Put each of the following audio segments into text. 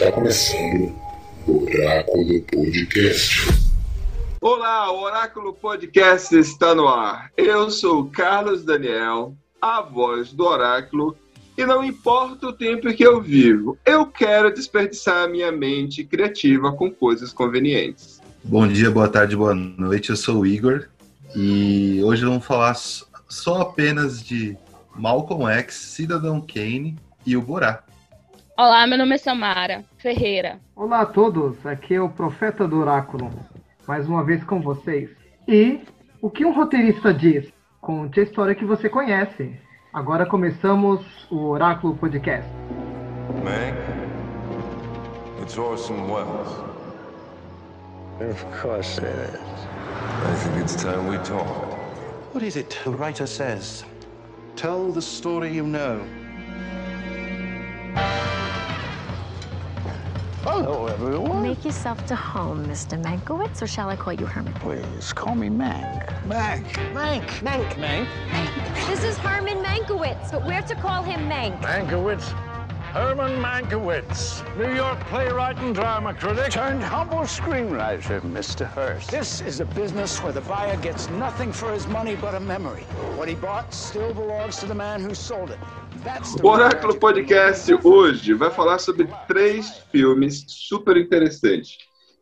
Está começando o Oráculo Podcast. Olá, o Oráculo Podcast está no ar. Eu sou o Carlos Daniel, a voz do Oráculo, e não importa o tempo que eu vivo, eu quero desperdiçar a minha mente criativa com coisas convenientes. Bom dia, boa tarde, boa noite. Eu sou o Igor e hoje vamos falar só apenas de Malcolm X, Cidadão Kane e o Borá. Olá, meu nome é Samara Ferreira. Olá a todos, aqui é o Profeta do Oráculo, mais uma vez com vocês. E o que um roteirista diz? Conte a história que você conhece. Agora começamos o Oráculo Podcast. Meg, it's Orson Welles. Of course it is. I think it's time we talk. What is it the writer says? Tell the story you know. Hello, everyone. Make yourself to home, Mr. Mankiewicz, or shall I call you Herman? Please call me Mank. Mank. Mank. Mank. Mank. This is Herman Mankiewicz, but we're to call him Mank. Mankiewicz. Herman Mankiewicz, New York playwright and drama critic, turned humble screenwriter, Mr. Hearst. This is a business where the buyer gets nothing for his money but a memory. What he bought still belongs to the man who sold it. That's the O Oráculo Podcast hoje vai falar sobre três filmes super interessantes.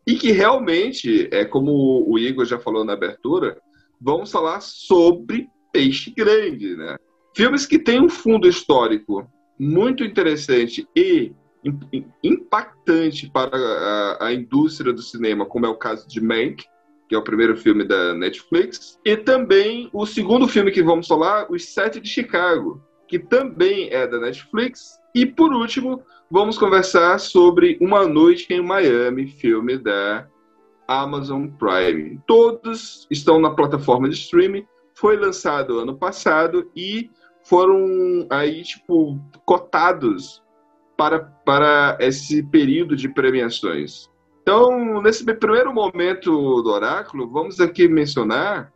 E que realmente, é como o Igor já falou na abertura, vamos falar sobre peixe grande, né? Filmes que têm um fundo histórico muito interessante e im- impactante para a, a indústria do cinema, como é o caso de Mank, que é o primeiro filme da Netflix, e também o segundo filme que vamos falar, Os Sete de Chicago, que também é da Netflix. E por último, vamos conversar sobre Uma Noite em Miami, filme da Amazon Prime. Todos estão na plataforma de streaming. Foi lançado ano passado e foram aí tipo cotados para, para esse período de premiações. Então, nesse primeiro momento do Oráculo, vamos aqui mencionar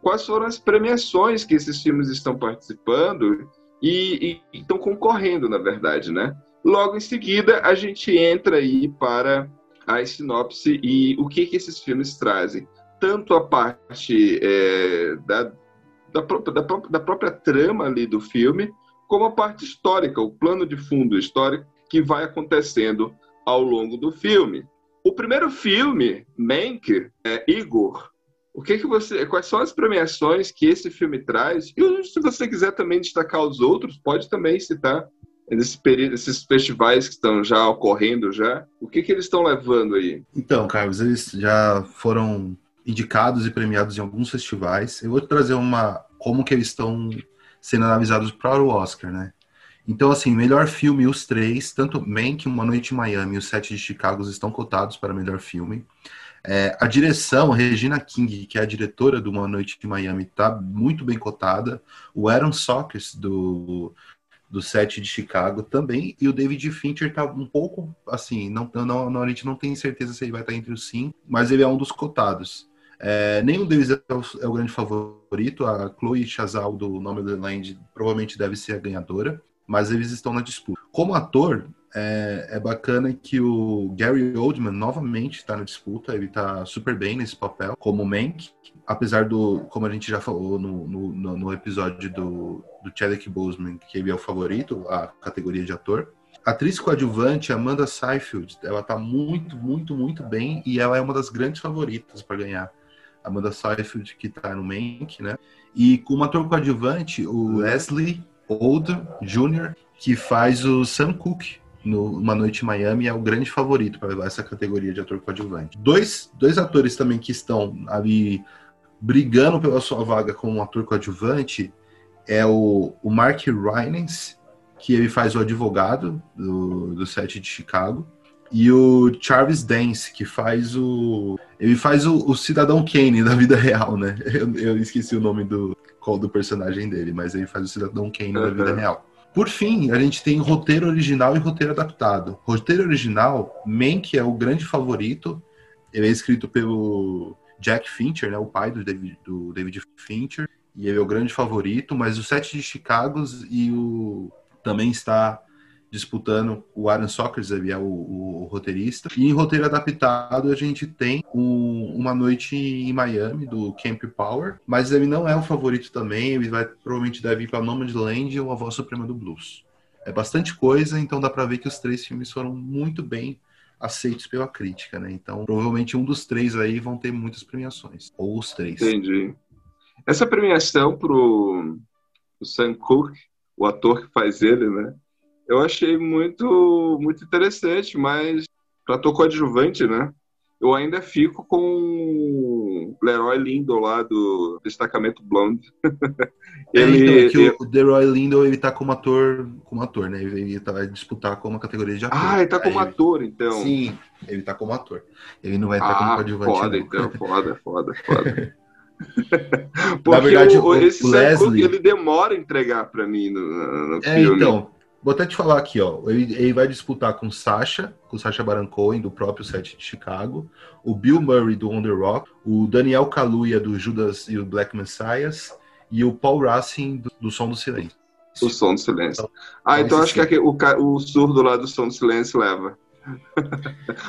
quais foram as premiações que esses filmes estão participando e, e estão concorrendo, na verdade, né? Logo em seguida, a gente entra aí para a sinopse e o que, que esses filmes trazem. Tanto a parte é, da, da, própria, da, da própria trama ali do filme, como a parte histórica, o plano de fundo histórico que vai acontecendo ao longo do filme. O primeiro filme, Mank, é Igor. O que que você, quais são as premiações que esse filme traz? E se você quiser também destacar os outros, pode também citar nesse período, esses festivais que estão já ocorrendo já. O que que eles estão levando aí? Então, Carlos, eles já foram indicados e premiados em alguns festivais. Eu vou trazer uma como que eles estão sendo analisados para o Oscar, né? Então, assim, melhor filme, os três, tanto Mank, Uma Noite em Miami e Os Sete de Chicago estão cotados para melhor filme. É, a direção, Regina King, que é a diretora do Uma Noite em Miami, está muito bem cotada. O Aaron Sorkis, do, do Sete de Chicago, também. E o David Fincher está um pouco, assim, não, não, não, a gente não tem certeza se ele vai estar entre os cinco, mas ele é um dos cotados. É, nenhum deles é o, é o, grande favorito. A Chloe Chazal, do Nome do Land, provavelmente deve ser a ganhadora, mas eles estão na disputa. Como ator, é, é bacana que o Gary Oldman novamente está na disputa. Ele está super bem nesse papel, como Mank. Apesar do, como a gente já falou no, no, no episódio do, do Chadwick Boseman, que ele é o favorito, a categoria de ator. Atriz coadjuvante, Amanda Seyfried, ela tá muito, muito, muito bem e ela é uma das grandes favoritas para ganhar. Amanda Seyfried, que tá no Mank, né? E como ator coadjuvante, o Leslie Odom Jr., que faz o Sam Cooke no Uma Noite em Miami, é o grande favorito para levar essa categoria de ator coadjuvante. Dois, dois atores também que estão ali brigando pela sua vaga como ator coadjuvante é o, o Mark Rylance, que ele faz o advogado do, do set de Chicago, e o Charles Dance, que faz o. Ele faz o, o Cidadão Kane da vida real, né? Eu, eu, esqueci o nome do, do personagem dele, mas ele faz o Cidadão Kane uhum. da vida real. Por fim, a gente tem roteiro original e roteiro adaptado. Roteiro original, Mank é o grande favorito. Ele é escrito pelo Jack Fincher, né, o pai do David, do David Fincher, e ele é o grande favorito. Mas o Sete de Chicago e o também está disputando. O Aaron ele é o, o, o roteirista. E em roteiro adaptado a gente tem Uma Noite em Miami, do Camp Power. Mas ele não é o favorito também. Ele vai provavelmente deve ir para Nomadland ou A Voz Suprema do Blues. É bastante coisa, então dá para ver que os três filmes foram muito bem aceitos pela crítica, né? Então, provavelmente um dos três aí vão ter muitas premiações. Ou os três. Entendi. Essa premiação pro Sam Cooke, o ator que faz ele, né? Eu achei muito, muito interessante, mas para ator coadjuvante, né? Eu ainda fico com o Leroy Lindo lá do Destacamento Blonde. ele, é, então, que o Leroy Lindo ele tá como ator, como ator, né? Ele tá, vai disputar como categoria de ator. Ah, ele tá como Aí, ator, então. Sim, ele tá como ator. Ele não vai estar ah, como coadjuvante. Foda, não. então, foda, foda, foda. Porque Na verdade, o, esse o Leslie... ele demora a entregar para mim no, no é, filme. Então, vou até te falar aqui, ó. Ele, ele vai disputar com Sasha, com Sasha Baron Cohen, do próprio set de Chicago, o Bill Murray, do On The Rock, o Daniel Kaluuya, do Judas e o Black Messiahs, e o Paul Racing, do, do Som do Silêncio. O Som do Silêncio. Então, ah, então acho que o, o surdo lá do Som do Silêncio leva.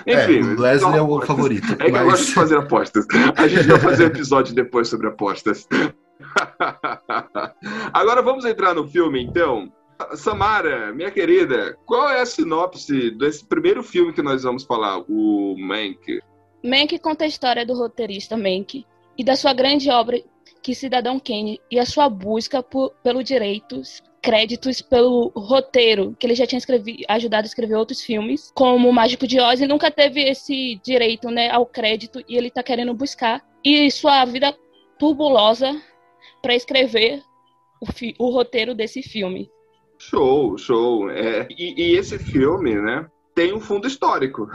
Enfim, é, o Leslie é o favorito. É que mas... eu gosto de fazer apostas. A gente vai fazer um episódio depois sobre apostas. Agora vamos entrar no filme, então. Samara, minha querida, qual é a sinopse desse primeiro filme que nós vamos falar, o Mank? Mank conta a história do roteirista Mank e da sua grande obra que Cidadão Kane e a sua busca por, pelo direitos créditos pelo roteiro, que ele já tinha escrevi, ajudado a escrever outros filmes, como O Mágico de Oz, e nunca teve esse direito né, ao crédito, e ele está querendo buscar. E sua vida turbulosa para escrever o, o, roteiro desse filme. Show, show. É, e, e esse filme, né? tem um fundo histórico.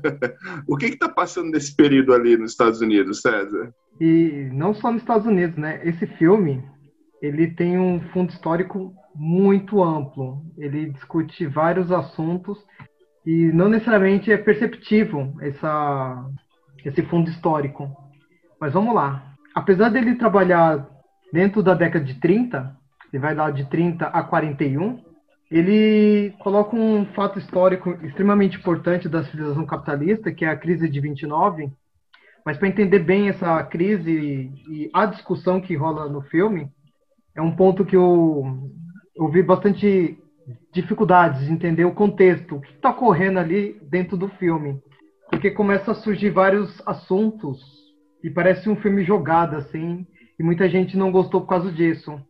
o que está passando nesse período ali nos Estados Unidos, César? E não só nos Estados Unidos, né? Esse filme ele tem um fundo histórico muito amplo. Ele discute vários assuntos e não necessariamente é perceptível essa, esse fundo histórico. Mas vamos lá. Apesar dele trabalhar dentro da década de 30, ele vai lá de 30 a 41, ele coloca um fato histórico extremamente importante da civilização capitalista, que é a crise de 29. Mas para entender bem essa crise e a discussão que rola no filme, é um ponto que eu, eu vi bastante dificuldades de entender o contexto, o que está ocorrendo ali dentro do filme. Porque começa a surgir vários assuntos e parece um filme jogado, assim, e muita gente não gostou por causa disso.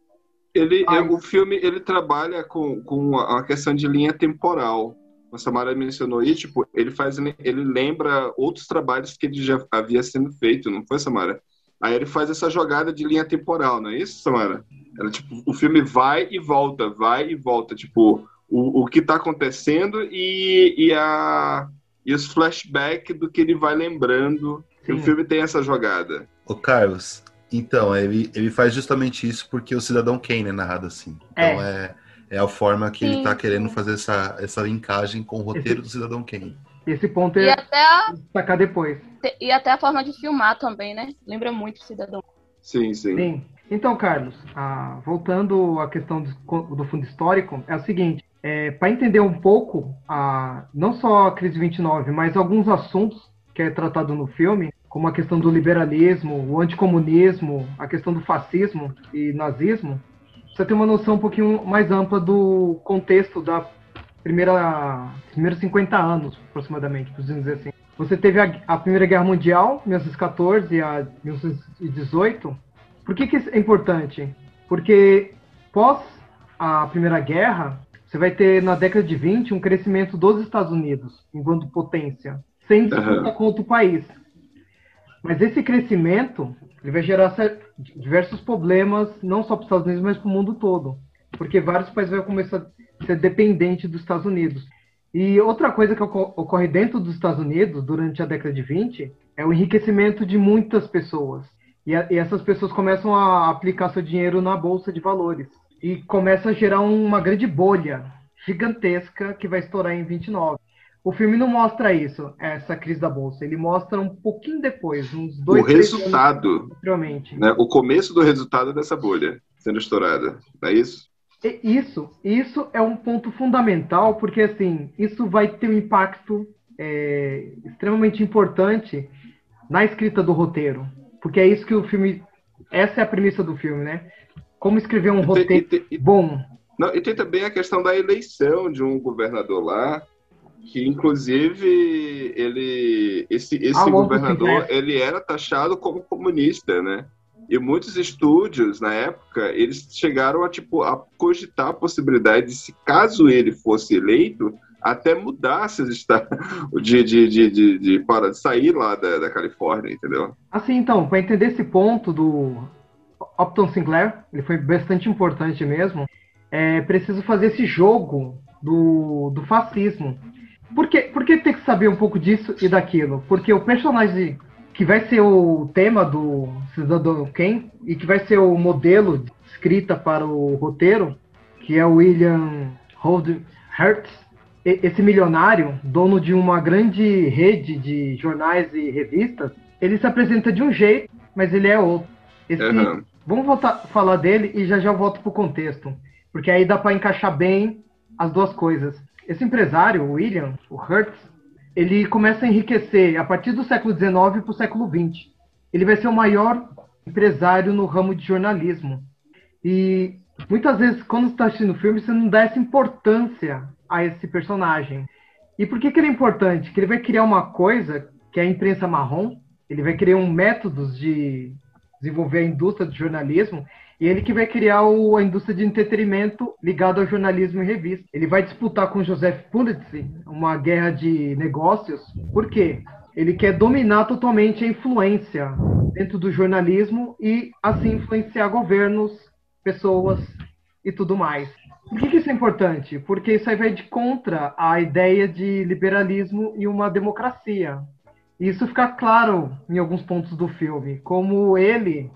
Ele, Ai. o filme ele trabalha com, com a questão de linha temporal. A Samara mencionou aí, tipo, ele faz, ele lembra outros trabalhos que ele já havia sendo feito, não foi, Samara? Aí ele faz essa jogada de linha temporal, não é isso, Samara? Ela, tipo, o filme vai e volta, vai e volta, tipo, o, o que está acontecendo e, e, a, e os flashbacks do que ele vai lembrando. O filme tem essa jogada. O Carlos, então, ele, ele faz justamente isso porque o Cidadão Kane é narrado assim. Então é, é, é a forma que Sim. ele está querendo fazer essa, essa linkagem com o roteiro Esse... do Cidadão Kane. Esse ponto é até a... destacar depois. E até a forma de filmar também, né? Lembra muito o Cidadão. Sim, sim. Sim. Então, Carlos, ah, voltando à questão do, do, fundo histórico, é o seguinte: é, para entender um pouco, a, não só a crise 29, mas alguns assuntos que é tratado no filme, como a questão do liberalismo, o anticomunismo, a questão do fascismo e nazismo, você tem uma noção um pouquinho mais ampla do contexto da primeira, primeiros 50 anos, aproximadamente, podemos dizer assim. Você teve a, a, Primeira Guerra Mundial, 1914 a 1918. Por que, que isso é importante? Porque pós a Primeira Guerra, você vai ter na década de 20 um crescimento dos Estados Unidos enquanto potência, sem disputa uhum. com outro país. Mas esse crescimento ele vai gerar diversos problemas, não só para os Estados Unidos, mas para o mundo todo. Porque vários países vão começar ser dependente dos Estados Unidos. E outra coisa que ocorre dentro dos Estados Unidos durante a década de 20 é o enriquecimento de muitas pessoas. E, a, e essas pessoas começam a aplicar seu dinheiro na bolsa de valores. E começa a gerar uma grande bolha gigantesca que vai estourar em 29. O filme não mostra isso, essa crise da bolsa. Ele mostra um pouquinho depois, uns dois. O resultado, anos, né? O começo do resultado dessa bolha sendo estourada, é isso? Isso, isso é um ponto fundamental, porque assim, isso vai ter um impacto é, extremamente importante na escrita do roteiro. Porque é isso que o filme. Essa é a premissa do filme, né? Como escrever um E tem- roteiro e tem- e- bom. Não, e tem também a questão da eleição de um governador lá, que inclusive ele, esse, esse Ah, governador, ele era taxado como comunista, né? E muitos estúdios na época eles chegaram a tipo a cogitar a possibilidade de se caso ele fosse eleito até mudar se está de, de, de, de, de para sair lá da, da Califórnia, entendeu? Assim, então, para entender esse ponto do Upton Sinclair, ele foi bastante importante mesmo, é preciso fazer esse jogo do, do fascismo. Por que, por que tem que saber um pouco disso e daquilo? Porque o personagem que vai ser o tema do Cidadão Kane e que vai ser o modelo de escrita para o roteiro, que é o William Hold Hertz, esse milionário, dono de uma grande rede de jornais e revistas, ele se apresenta de um jeito, mas ele é outro. Esse- Aham. Vamos voltar falar dele e já já volto pro contexto, porque aí dá para encaixar bem as duas coisas. Esse empresário, o William, o Hertz, ele começa a enriquecer a partir do século XIX para o século XX. Ele vai ser o maior empresário no ramo de jornalismo. E muitas vezes, quando está assistindo filme, você não dá essa importância a esse personagem. E por que, que ele é importante? Que ele vai criar uma coisa que é a imprensa marrom, ele vai criar um métodos de desenvolver a indústria do jornalismo, e ele que vai criar o- a indústria de entretenimento ligada ao jornalismo e revista. Ele vai disputar com Joseph Pulitzer uma guerra de negócios. Por quê? Ele quer dominar totalmente a influência dentro do jornalismo e assim influenciar governos, pessoas e tudo mais. Por que, que isso é importante? Porque isso aí vai de contra a ideia de liberalismo e uma democracia. Isso fica claro em alguns pontos do filme, como ele,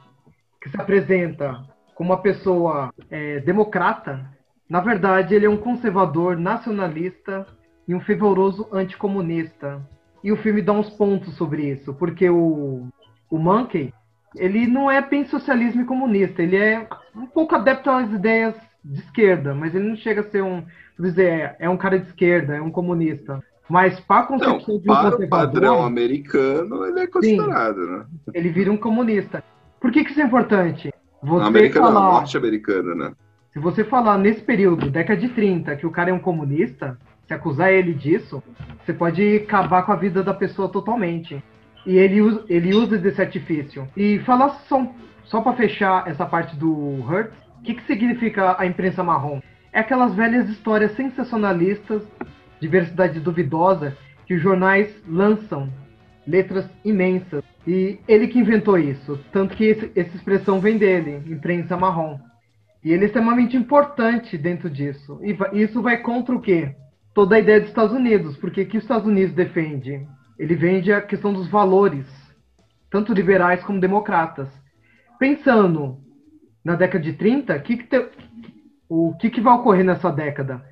que se apresenta como uma pessoa é, democrata, na verdade ele é um conservador nacionalista e um fervoroso anticomunista. E o filme dá uns pontos sobre isso, porque o, o Monkey, ele não é bem socialismo e comunista, ele é um pouco adepto às ideias de esquerda, mas ele não chega a ser um, dizer, é um cara de esquerda, é um comunista. Mas para a Não, concepção de um para o padrão americano, ele é considerado, né? ele vira um comunista. Por que, que isso é importante? Você Americano, não, falar, norte-americano, né? se você falar nesse período, década de 30, que o cara é um comunista, se acusar ele disso, você pode acabar com a vida da pessoa totalmente. E ele usa, ele usa desse artifício. E falar só, só para fechar essa parte do Hertz, o que, que significa a imprensa marrom? É aquelas velhas histórias sensacionalistas, diversidade duvidosa, que os jornais lançam letras imensas. E ele que inventou isso. Tanto que esse- essa expressão vem dele, imprensa marrom. E ele é extremamente importante dentro disso. E isso vai contra o quê? Toda a ideia dos Estados Unidos. Porque que os Estados Unidos defende? Ele vende a questão dos valores, tanto liberais como democratas. Pensando na década de 30, que que te- o que, que vai ocorrer nessa década?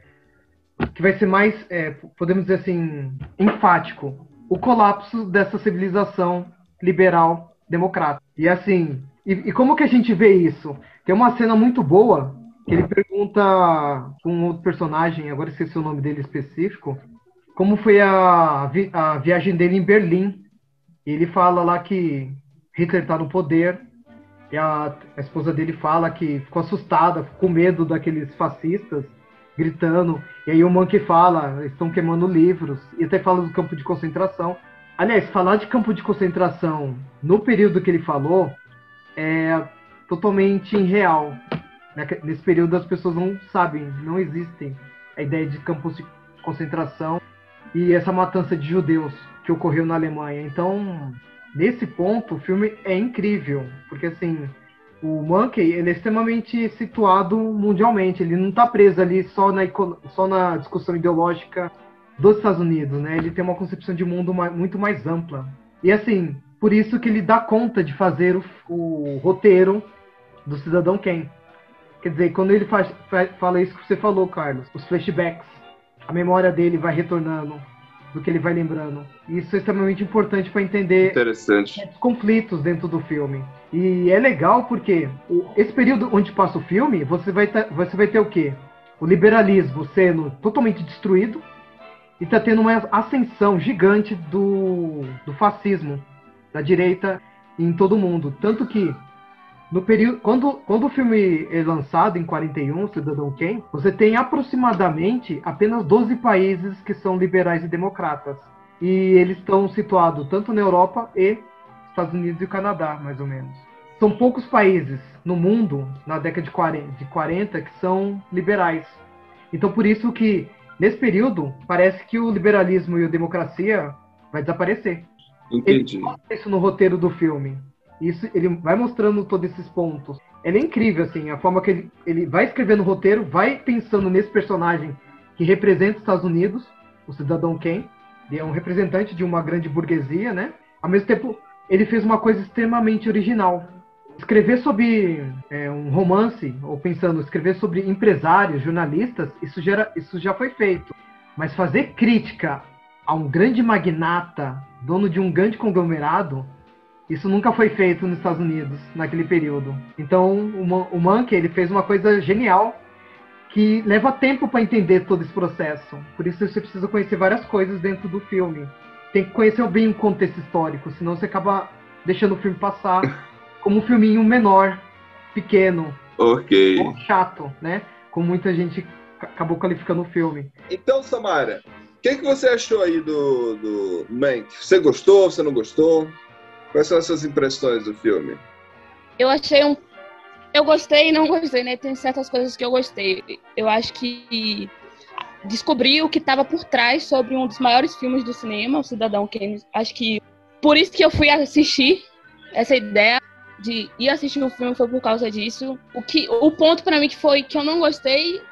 Que vai ser mais, é, podemos dizer assim, enfático. O colapso dessa civilização liberal democrata. E assim, e, e como que a gente vê isso? Tem uma cena muito boa que ele pergunta com um outro personagem, agora esqueci o nome dele específico, como foi a, vi- a viagem dele em Berlim. E ele fala lá que Hitler está no poder, e a, a esposa dele fala que ficou assustada, com medo daqueles fascistas gritando. E aí o Monkey fala, estão queimando livros, e até fala do campo de concentração. Aliás, falar de campo de concentração no período que ele falou é totalmente irreal. Naque- Nesse período as pessoas não sabem, não existem a ideia de campos de concentração e essa matança de judeus que ocorreu na Alemanha. Então, nesse ponto, o filme é incrível, porque assim, o Monkey ele é extremamente situado mundialmente, ele não está preso ali só na, só na discussão ideológica dos Estados Unidos, né? Ele tem uma concepção de mundo muito mais ampla. E assim, por isso que ele dá conta de fazer o, o roteiro do Cidadão Kane. Quer dizer, quando ele faz, fa- fala isso que você falou, Carlos, os flashbacks, a memória dele vai retornando. do que ele vai lembrando. Isso é extremamente importante para entender os conflitos dentro do filme. E é legal porque esse período onde passa o filme, você vai, ter, você vai ter o quê? O liberalismo sendo totalmente destruído e tá tendo uma ascensão gigante do, do fascismo, da direita em todo o mundo. Tanto que no período quando, quando o filme é lançado em 41, Cidadão Kane, você tem aproximadamente apenas 12 países que são liberais e democratas. E eles estão situados tanto na Europa e Estados Unidos e Canadá, mais ou menos. São poucos países no mundo, na década de 40, de 40 que são liberais. Então, por isso que, nesse período, parece que o liberalismo e a democracia vai desaparecer. Entendi. Isso no roteiro do filme. Isso, ele vai mostrando todos esses pontos. Ele é incrível, assim, a forma que ele, ele vai escrevendo o roteiro, vai pensando nesse personagem que representa os Estados Unidos, o cidadão Ken. Ele é um representante de uma grande burguesia, né? Ao mesmo tempo, ele fez uma coisa extremamente original. Escrever sobre é, um romance, ou pensando, escrever sobre empresários, jornalistas, isso isso já foi feito. Mas fazer crítica a um grande magnata, dono de um grande conglomerado, isso nunca foi feito nos Estados Unidos naquele período. Então, o Monkey ele fez uma coisa genial que leva tempo para entender todo esse processo. Por isso você precisa conhecer várias coisas dentro do filme. Tem que conhecer bem o contexto histórico, senão você acaba deixando o filme passar como um filminho menor, pequeno, Ok. ou chato, né? Como muita gente ca- acabou qualificando o filme. Então, Samara, o que, que você achou aí do, do Mank? Você gostou? Você não gostou? Quais são as suas impressões do filme? Eu achei um. Eu gostei e não gostei, né? Tem certas coisas que eu gostei. Eu acho que descobri o que estava por trás sobre um dos maiores filmes do cinema, o Cidadão Kane. Acho que por isso que eu fui assistir essa ideia de ir assistir o filme foi por causa disso. O que o ponto para mim que foi que eu não gostei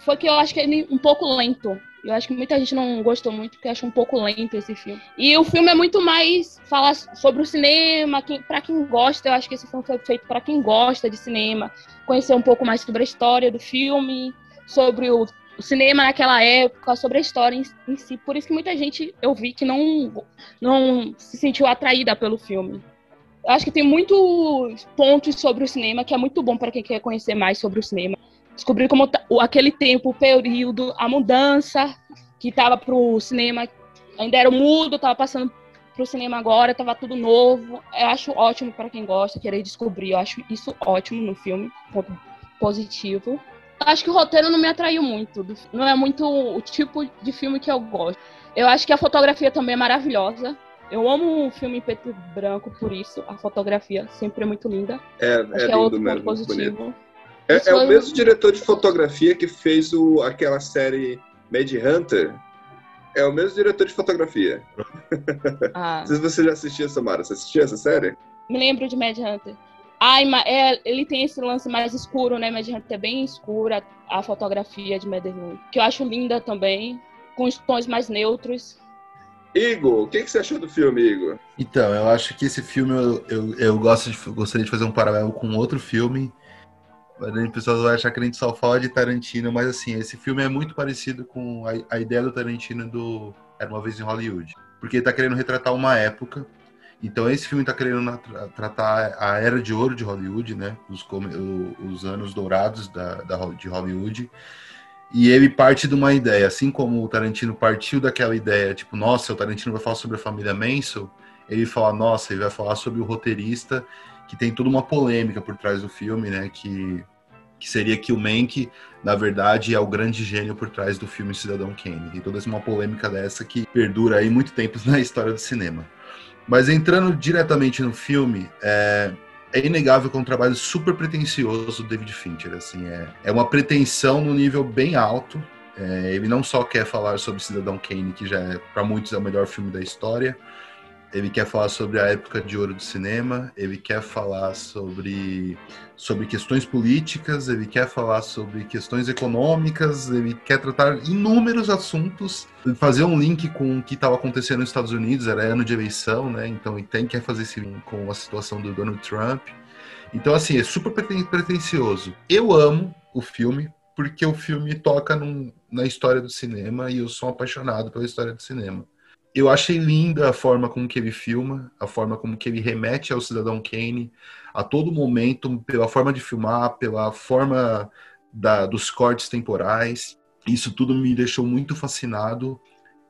foi que eu acho que ele é um pouco lento. Eu acho que muita gente não gostou muito porque acha um pouco lento esse filme. E o filme é muito mais falar sobre o cinema, que, para quem gosta, eu acho que esse filme foi feito para quem gosta de cinema, conhecer um pouco mais sobre a história do filme, sobre o, o cinema naquela época, sobre a história em, em si. Por isso que muita gente eu vi que não não se sentiu atraída pelo filme. Acho que tem muitos pontos sobre o cinema que é muito bom para quem quer conhecer mais sobre o cinema descobrir como tá- o- aquele tempo, o período, a mudança que estava pro cinema, ainda era mudo, estava passando pro cinema agora, estava tudo novo. Eu acho ótimo para quem gosta, querer descobrir. Eu acho isso ótimo no filme, ponto positivo. Acho que o roteiro não me atraiu muito, não é muito o tipo de filme que eu gosto. Eu acho que a fotografia também é maravilhosa. Eu amo um filme em preto e branco por isso. A fotografia sempre é muito linda. É, Acho é é lindo outro ponto mesmo, bonito. positivo. É, Isso é o foi- mesmo diretor de fotografia que fez o, aquela série Mad Hunter. É o mesmo diretor de fotografia. Ah. Não sei se você já assistiu, Samara. Você assistiu essa série? Me lembro de Mad Hunter. Ai, é, ele tem esse lance mais escuro, né? Mad Hunter é bem escura, a fotografia de Mad Hunter, que eu acho linda também, com os tons mais neutros. Igor, o que, que você achou do filme, Igor? Então, eu acho que esse filme eu, eu, eu gosto de, gostaria de fazer um paralelo com outro filme. O pessoal vai achar que a gente só fala de Tarantino, mas assim, esse filme é muito parecido com a, a ideia do Tarantino do Era uma vez em Hollywood. Porque ele tá querendo retratar uma época. Então esse filme tá querendo na- tra- tratar a era de ouro de Hollywood, né? Os, os anos dourados da, da, de Hollywood. E ele parte de uma ideia, assim como o Tarantino partiu daquela ideia, tipo, nossa, o Tarantino vai falar sobre a família Manson, ele fala, nossa, ele vai falar sobre o roteirista, que tem toda uma polêmica por trás do filme, né, que, que seria que o Mank, na verdade, é o grande gênio por trás do filme Cidadão Kane. Tem toda uma polêmica dessa que perdura aí muito tempo na história do cinema. Mas entrando diretamente no filme, é, é inegável que é um trabalho super pretencioso do David Fincher. Assim, é, é uma pretensão no nível bem alto. É, ele não só quer falar sobre Cidadão Kane, que já é, para muitos é o melhor filme da história. Ele quer falar sobre a época de ouro do cinema. Ele quer falar sobre, sobre questões políticas. Ele quer falar sobre questões econômicas. Ele quer tratar inúmeros assuntos. Fazer um link com o que estava acontecendo nos Estados Unidos. Era ano de eleição, né? Então ele tem, quer fazer esse link com a situação do Donald Trump. Então, assim, é super preten- pretencioso. Eu amo o filme porque o filme toca num, na história do cinema e eu sou apaixonado pela história do cinema. Eu achei linda a forma como que ele filma, a forma como que ele remete ao Cidadão Kane, a todo momento, pela forma de filmar, pela forma da, dos cortes temporais. Isso tudo me deixou muito fascinado.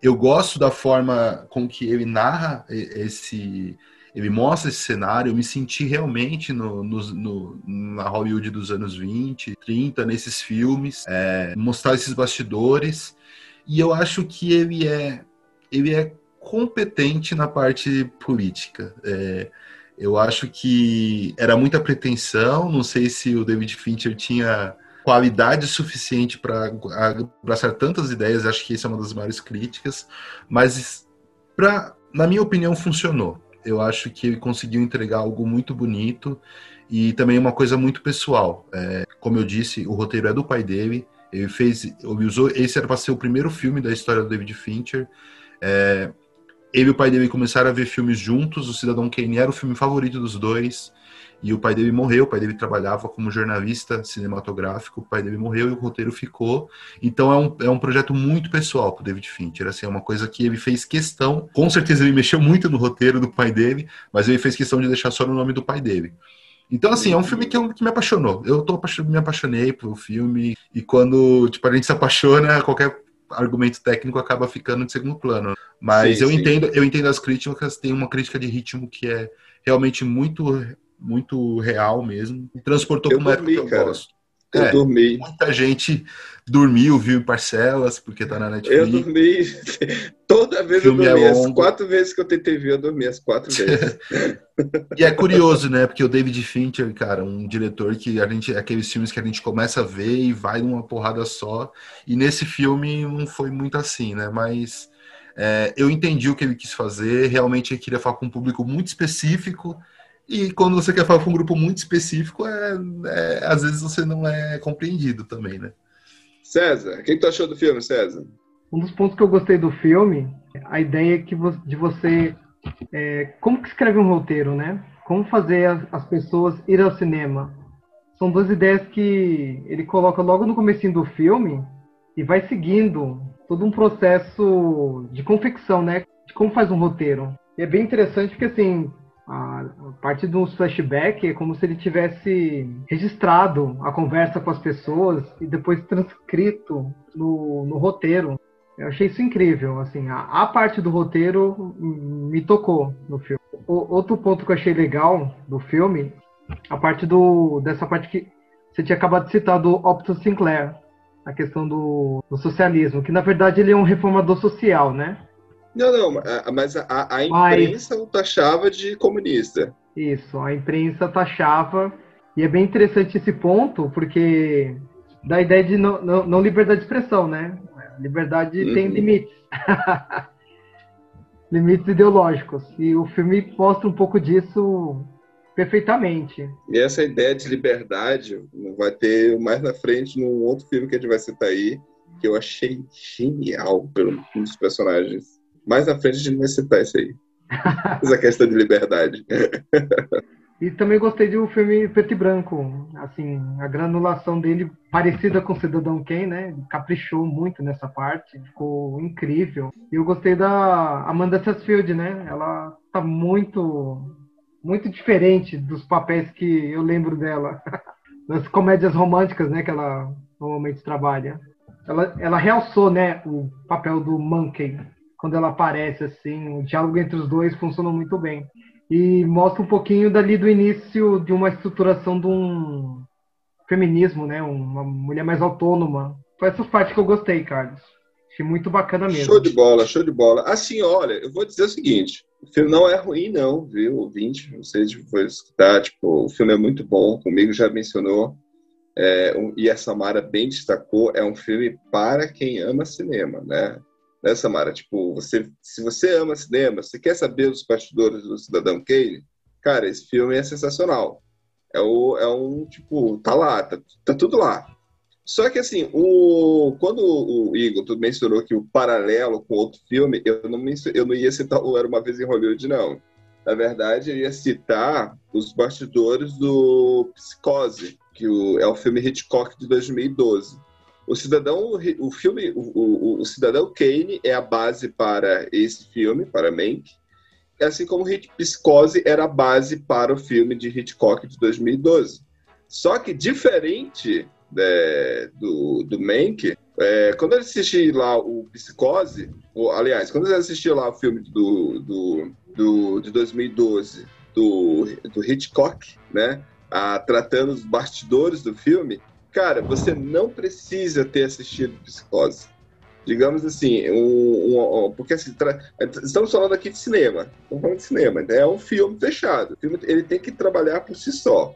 Eu gosto da forma com que ele narra esse, ele mostra esse cenário, eu me senti realmente no, no, no, na Hollywood dos anos 20, 30, nesses filmes, é, mostrar esses bastidores, e eu acho que ele é, ele é competente na parte política. É, eu acho que era muita pretensão, não sei se o David Fincher tinha qualidade suficiente para abraçar tantas ideias, acho que isso é uma das maiores críticas, mas pra, na minha opinião funcionou. Eu acho que ele conseguiu entregar algo muito bonito e também uma coisa muito pessoal. É, como eu disse, o roteiro é do pai dele. Ele fez, ele usou, esse era para ser o primeiro filme da história do David Fincher. É, ele e o pai dele começaram a ver filmes juntos. O Cidadão Kane era o filme favorito dos dois. E o pai dele morreu, o pai dele trabalhava como jornalista cinematográfico, o pai dele morreu e o roteiro ficou. Então é um, é um projeto muito pessoal pro David Fincher, assim, é uma coisa que ele fez questão, com certeza ele mexeu muito no roteiro do pai dele, mas ele fez questão de deixar só no nome do pai dele. Então, assim, é um filme que, eu, que me apaixonou. Eu tô, me apaixonei pelo filme, e quando tipo, a gente se apaixona, qualquer argumento técnico acaba ficando de segundo plano. Mas sim, eu sim. entendo, eu entendo as críticas, tem uma crítica de ritmo que é realmente muito muito real mesmo. Me transportou para uma dormi, época que eu cara. gosto. Eu é, dormi. Muita gente dormiu, viu em parcelas, porque tá na Netflix. Eu dormi. Toda vez eu dormi. É as quatro vezes que eu tentei ver, eu dormi as quatro vezes. e é curioso, né? Porque o David Fincher, cara, um diretor que a gente. Aqueles filmes que a gente começa a ver e vai numa porrada só. E nesse filme não foi muito assim, né? Mas. É, eu entendi o que ele quis fazer. Realmente ele queria falar com um público muito específico e quando você quer falar com um grupo muito específico, é, é, às vezes você não é compreendido também, né? César, o que, tu achou do filme, César? Um dos pontos que eu gostei do filme, a ideia que de você. É, como que escreve um roteiro, né? Como fazer as, as pessoas ir ao cinema. São duas ideias que ele coloca logo no começo do filme e vai seguindo todo um processo de confecção, né? De como faz um roteiro. E é bem interessante porque, assim, a, partir de uns flashback é como se ele tivesse registrado a conversa com as pessoas e depois transcrito no, no roteiro. Eu achei isso incrível, assim, a, a, parte do roteiro me tocou no filme. O, outro ponto que eu achei legal do filme, a parte do dessa parte que você tinha acabado de citar do Optus Sinclair, a questão do, do socialismo, que na verdade ele é um reformador social, né? Não, não, mas a, a imprensa mas... o taxava de comunista. Isso, a imprensa taxava. E é bem interessante esse ponto, porque dá a ideia de não, não, não liberdade de expressão, né? Liberdade uhum. tem limites. limites ideológicos. E o filme mostra um pouco disso perfeitamente. E essa ideia de liberdade vai ter mais na frente num outro filme que a gente vai citar aí, que eu achei genial pelo um dos personagens. Mais na frente a gente vai citar isso aí. Essa questão de liberdade. E também gostei do filme preto e branco. Assim, a granulação dele parecida com Cidadão Kane, né? Caprichou muito nessa parte, ficou incrível. E eu gostei da Amanda Sessfield, né? Ela tá muito muito diferente dos papéis que eu lembro dela. Das comédias românticas, né, que ela normalmente trabalha. Ela, ela realçou, né, o papel do Monkey quando ela aparece, assim, o diálogo entre os dois funciona muito bem. E mostra um pouquinho dali do início de uma estruturação de um feminismo, né? Uma mulher mais autônoma. Foi essa parte que eu gostei, Carlos. Achei muito bacana mesmo. Show de bola, show de bola. Assim, olha, eu vou dizer o seguinte: o filme não é ruim, não, viu, ouvinte? Se foi escutar, tipo, o filme é muito bom, comigo já mencionou. É, e a Samara bem destacou, é um filme para quem ama cinema, né? Né, Samara? Tipo, você, se você ama cinema, você quer saber os bastidores do Cidadão Kane, cara, esse filme é sensacional. É, o, é um, tipo, tá lá, tá, tá tudo lá. Só que, assim, o, quando o Igor tu mencionou que o paralelo com outro filme, eu não, eu não ia citar o Era Uma Vez em Hollywood, não. Na verdade, eu ia citar os bastidores do Psicose, que o, é o filme Hitchcock de 2012 O cidadão, o filme, o, o, o cidadão Kane é a base para esse filme, para Mank, assim como Hit Psicose era a base para o filme de Hitchcock de 2012. Só que diferente é, do, do Mank, é, quando eu assisti lá o Psicose, ou, aliás, quando eu assisti lá o filme do, do, do de 2012 do, do Hitchcock, né, a, tratando os bastidores do filme, cara, você não precisa ter assistido Psicose digamos assim, um, um, porque assim, estamos falando aqui de cinema, estamos falando de cinema, né? é um filme fechado, ele tem que trabalhar por si só.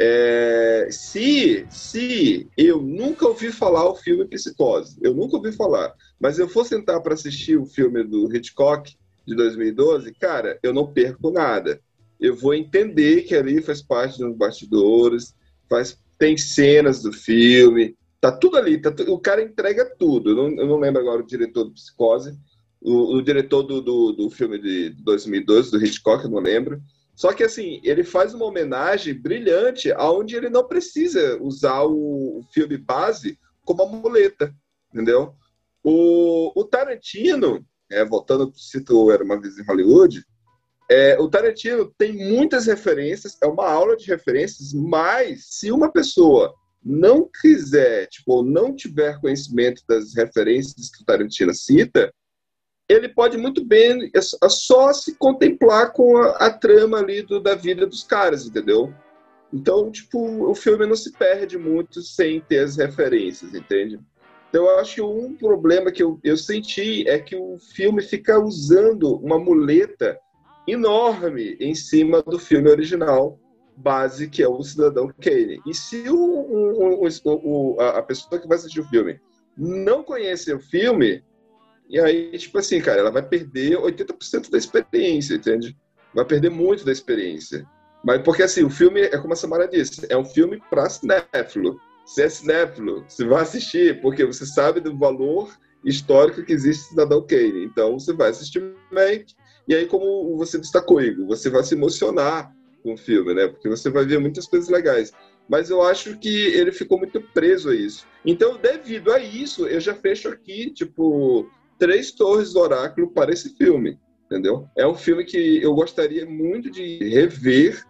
É, se, se eu nunca ouvi falar o filme Psicose, eu nunca ouvi falar, mas eu for sentar para assistir o filme do Hitchcock de 2012, cara, eu não perco nada. Eu vou entender que ali faz parte dos bastidores, faz, tem cenas do filme, Tá tudo ali, tá o cara entrega tudo. Eu não, eu não, lembro agora o diretor do Psicose, o, o diretor do, do, do, filme de 2012, do Hitchcock, eu não lembro. Só que assim, ele faz uma homenagem brilhante aonde ele não precisa usar o, o filme base como uma muleta, entendeu? O, o Tarantino, é, voltando para cito Era Uma Vez em Hollywood, é, o Tarantino tem muitas referências, é uma aula de referências, mas se uma pessoa não quiser, tipo, não tiver conhecimento das referências que o Tarantino cita, ele pode muito bem é é só se contemplar com a, a trama ali do, da vida dos caras, entendeu? Então, tipo, o filme não se perde muito sem ter as referências, entende? Então, eu acho que um problema que eu, eu senti é que o filme fica usando uma muleta enorme em cima do filme original, base que é o cidadão Kane. E se o, o, o, a pessoa que vai assistir o filme não conhece o filme, e aí, tipo assim, cara, ela vai perder 80% da experiência, entende? Vai perder muito da experiência. Mas porque assim, o filme é como a Samara disse, é um filme para cinéfilo. Se é cinéfilo, você vai assistir porque você sabe do valor histórico que existe Cidadão Kane. Então você vai assistir Mank, e aí como você destacou, Igor, você vai se emocionar com o filme, né? Porque você vai ver muitas coisas legais. Mas eu acho que ele ficou muito preso a isso. Então, devido a isso, eu já fecho aqui, tipo, três torres do oráculo para esse filme, entendeu? É um filme que eu gostaria muito de rever,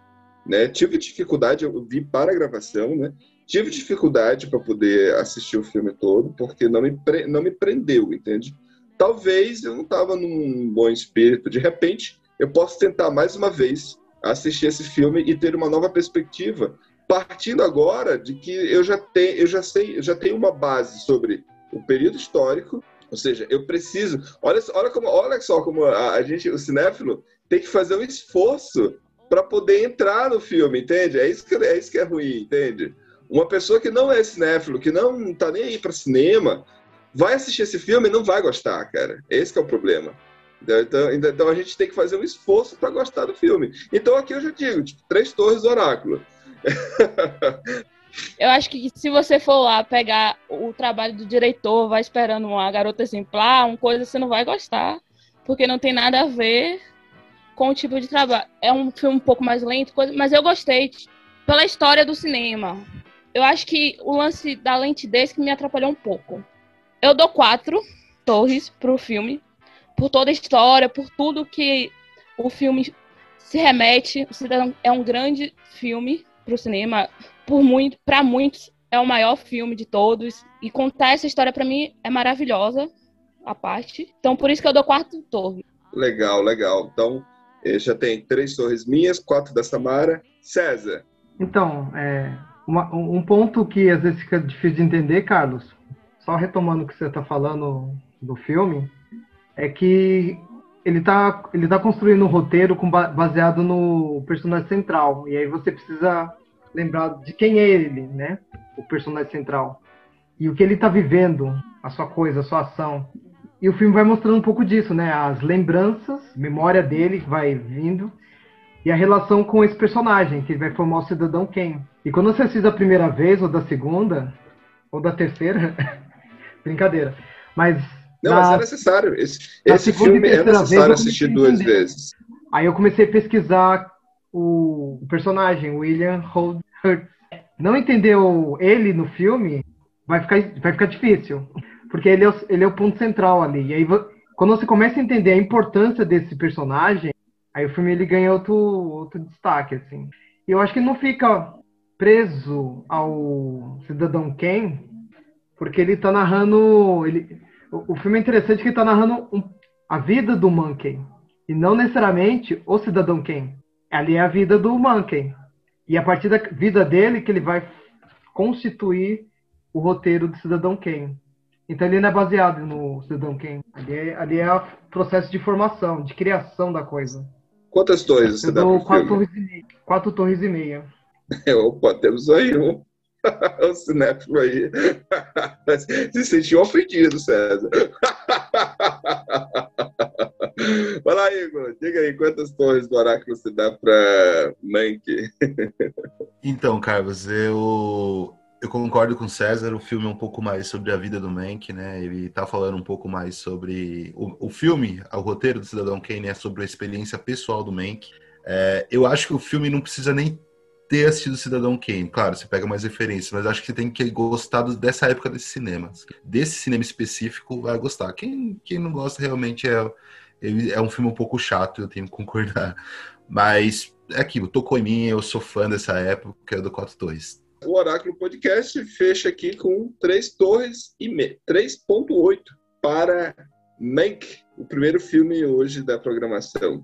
né? Tive dificuldade, eu vi para a gravação, né? Tive dificuldade para poder assistir o filme todo, porque não me, pre... não me prendeu, entende? Talvez eu não estava num bom espírito. De repente, eu posso tentar mais uma vez assistir esse filme e ter uma nova perspectiva, partindo agora de que eu já tenho, eu já sei, eu já tenho uma base sobre o período histórico, ou seja, eu preciso. Olha, olha como, olha só como a, a gente, o cinéfilo, tem que fazer um esforço para poder entrar no filme, entende? É isso que é isso que é ruim, entende? Uma pessoa que não é cinéfilo, que não tá nem aí para cinema, vai assistir esse filme e não vai gostar, cara. Esse é o problema. Então, então a gente tem que fazer um esforço para gostar do filme. Então aqui eu já digo, tipo, Três Torres Oráculo. Eu acho que se você for lá pegar o trabalho do diretor, vai esperando uma garota exemplar, uma coisa você não vai gostar, porque não tem nada a ver com o tipo de trabalho. É um filme um pouco mais lento, coisa, mas eu gostei pela história do cinema. Eu acho que o lance da lentidez que me atrapalhou um pouco. Eu dou quatro torres pro filme, por toda a história, por tudo que o filme se remete. O Cidadão é um grande filme para o cinema, por muito, para muitos é o maior filme de todos e contar essa história para mim é maravilhosa a parte. Então por isso que eu dou quarto torre. Legal, legal. Então eh, já tem três torres minhas, quatro da Samara. César. Então, é, uma, um ponto que às vezes fica difícil de entender, Carlos, só retomando o que você está falando do filme, é que ele tá, ele tá construindo um roteiro com, baseado no personagem central. E aí você precisa lembrar de quem é ele, né? O personagem central. E o que ele tá vivendo, a sua coisa, a sua ação. E o filme vai mostrando um pouco disso, né? As lembranças, memória dele que vai vindo. E a relação com esse personagem, que vai formar o cidadão Ken. E quando você assiste a primeira vez, ou da segunda, ou da terceira, brincadeira. Mas não, na, mas é necessário. Esse, esse filme é necessário assistir duas vezes. Aí eu comecei a pesquisar o, o personagem, William Hurt. Não entendeu ele no filme, vai ficar, vai ficar difícil. Porque ele é, o, ele é o ponto central ali. E aí, quando você começa a entender a importância desse personagem, aí o filme ele ganha outro, outro destaque, assim. E eu acho que não fica preso ao Cidadão Kane, porque ele tá narrando. Ele, o, o filme é interessante que ele tá narrando um, a vida do Monkey. E não necessariamente o Cidadão Kane. Ali é a vida do Monkey. E a partir da vida dele que ele vai constituir o roteiro do Cidadão Kane. Então ele não é baseado no Cidadão Kane. Ali é, ali é o processo de formação, de criação da coisa. Quantas torres você Eu dá pro quatro filme? torres, e meia, quatro torres e meia. Opa, temos aí um. o cinéfilo aí. Se sentiu ofendido, César. Vai lá, Igor. Diga aí quantas torres do oráculo você dá pra Mank. Então, Carlos, eu, eu concordo com o César. O filme é um pouco mais sobre a vida do Mank, né? Ele tá falando um pouco mais sobre. O, o filme, o roteiro do Cidadão Kane é sobre a experiência pessoal do Mank. É, eu acho que o filme não precisa nem ter assistido Cidadão Kane. Claro, você pega mais referências, mas acho que você tem que gostar do- dessa época desse cinema. Desse cinema específico, vai gostar. Quem, quem não gosta realmente é, é um filme um pouco chato, eu tenho que concordar. Mas é aquilo, tocou em mim, eu sou fã dessa época do Quatro Torres. O Oráculo Podcast fecha aqui com 3 torres e me... 3.8 para Mank, o primeiro filme hoje da programação.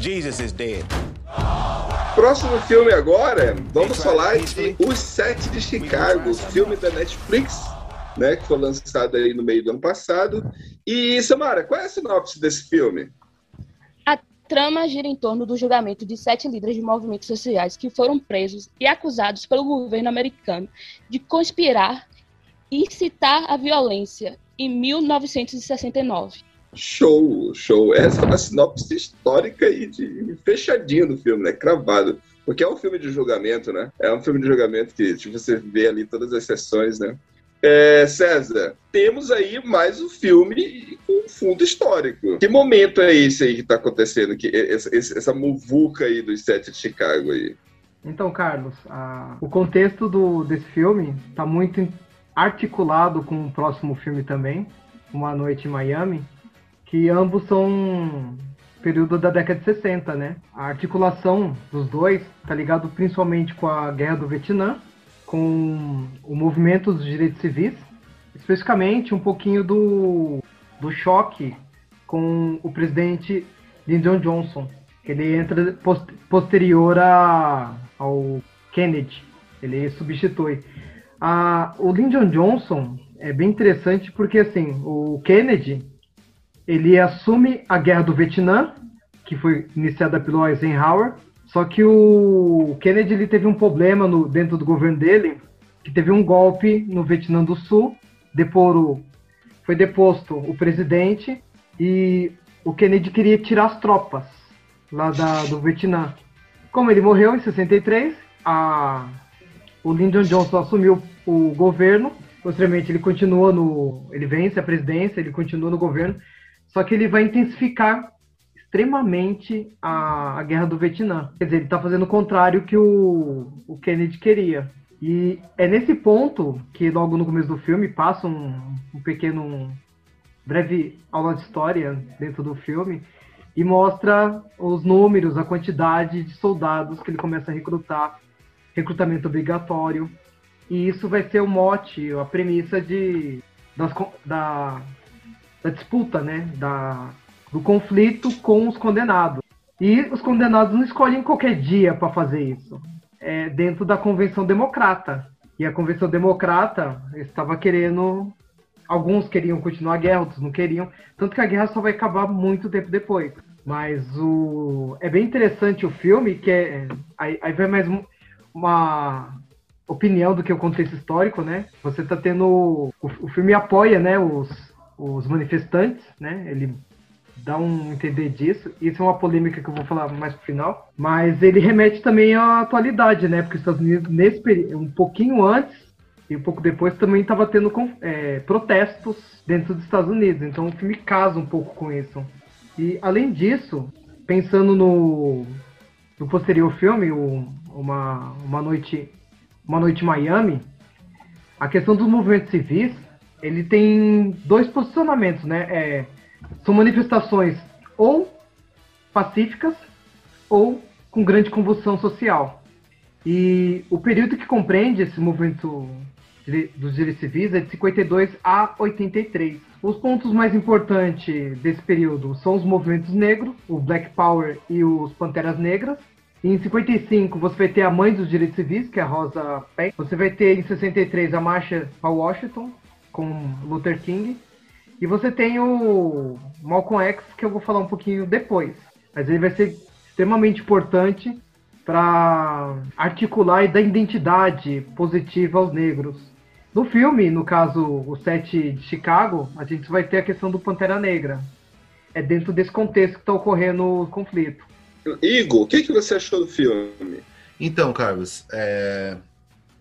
Jesus is dead. Próximo filme agora, vamos falar de Os Sete de Chicago, filme da Netflix, né, que foi lançado aí no meio do ano passado. E, Samara, qual é a sinopse desse filme? A trama gira em torno do julgamento de sete líderes de movimentos sociais que foram presos e acusados pelo governo americano de conspirar e incitar a violência em 1969. Show, show. Essa é uma sinopse histórica e de fechadinha do filme, né? Cravado. Porque é um filme de julgamento, né? É um filme de julgamento que tipo, você vê ali todas as sessões, né? É, César, temos aí mais um filme com fundo histórico. Que momento é esse aí que tá acontecendo? Que, essa, essa muvuca aí dos sete de Chicago aí? Então, Carlos, a- o contexto do, desse filme está muito articulado com o próximo filme também, Uma Noite em Miami, que ambos são período da década de 60, né? A articulação dos dois tá ligado principalmente com a Guerra do Vietnã, com o movimento dos direitos civis, especificamente um pouquinho do, do choque com o presidente Lyndon Johnson, que ele entra pos- posterior a, ao Kennedy, ele substitui. Ah, o Lyndon Johnson é bem interessante porque assim, o Kennedy ele assume a guerra do Vietnã, que foi iniciada pelo Eisenhower, só que o Kennedy ele teve um problema no, dentro do governo dele, que teve um golpe no Vietnã do Sul, deporo, foi deposto o presidente e o Kennedy queria tirar as tropas lá da, do Vietnã. Como ele morreu em 63, a, o Lyndon Johnson assumiu o governo. Posteriormente, ele continua no. Ele vence a presidência, ele continua no governo. Só que ele vai intensificar extremamente a, a guerra do Vietnã. Quer dizer, ele está fazendo o contrário que o, o Kennedy queria. E é nesse ponto que, logo no começo do filme, passa um, um pequeno. breve aula de história dentro do filme e mostra os números, a quantidade de soldados que ele começa a recrutar, recrutamento obrigatório. E isso vai ser o mote, a premissa de, das da, da disputa, né? Da, do conflito com os condenados. E os condenados não escolhem qualquer dia para fazer isso. É dentro da Convenção Democrata. E a Convenção Democrata estava querendo. Alguns queriam continuar a guerra, outros não queriam. Tanto que a guerra só vai acabar muito tempo depois. Mas o é bem interessante o filme, que é. Aí, aí vai mais um, uma opinião do que o contexto histórico, né? Você tá tendo. O, o filme apoia, né, os, os manifestantes, né? Ele dá um entender disso. Isso é uma polêmica que eu vou falar mais pro final. Mas ele remete também à atualidade, né? Porque os Estados Unidos, nesse período, um pouquinho antes e um pouco depois, também estava tendo é, protestos dentro dos Estados Unidos. Então o filme casa um pouco com isso. E além disso, pensando no, no posterior filme, o, uma, uma noite uma noite em Miami, a questão dos movimentos civis, ele tem dois posicionamentos, né? É, são manifestações ou pacíficas ou com grande convulsão social. E o período que compreende esse movimento dos direitos civis é de 52 a 83. Os pontos mais importantes desse período são os movimentos negros, o Black Power e os Panteras Negras, em 55, você vai ter a Mãe dos Direitos Civis, que é a Rosa Peck. Você vai ter em 63 a Marcha para Washington, com Luther King. E você tem o Malcolm X, que eu vou falar um pouquinho depois. Mas ele vai ser extremamente importante para articular e dar identidade positiva aos negros. No filme, no caso o 7 de Chicago, a gente vai ter a questão do Pantera Negra. É dentro desse contexto que está ocorrendo o conflito. Igor, o que, que você achou do filme? Então, Carlos, é...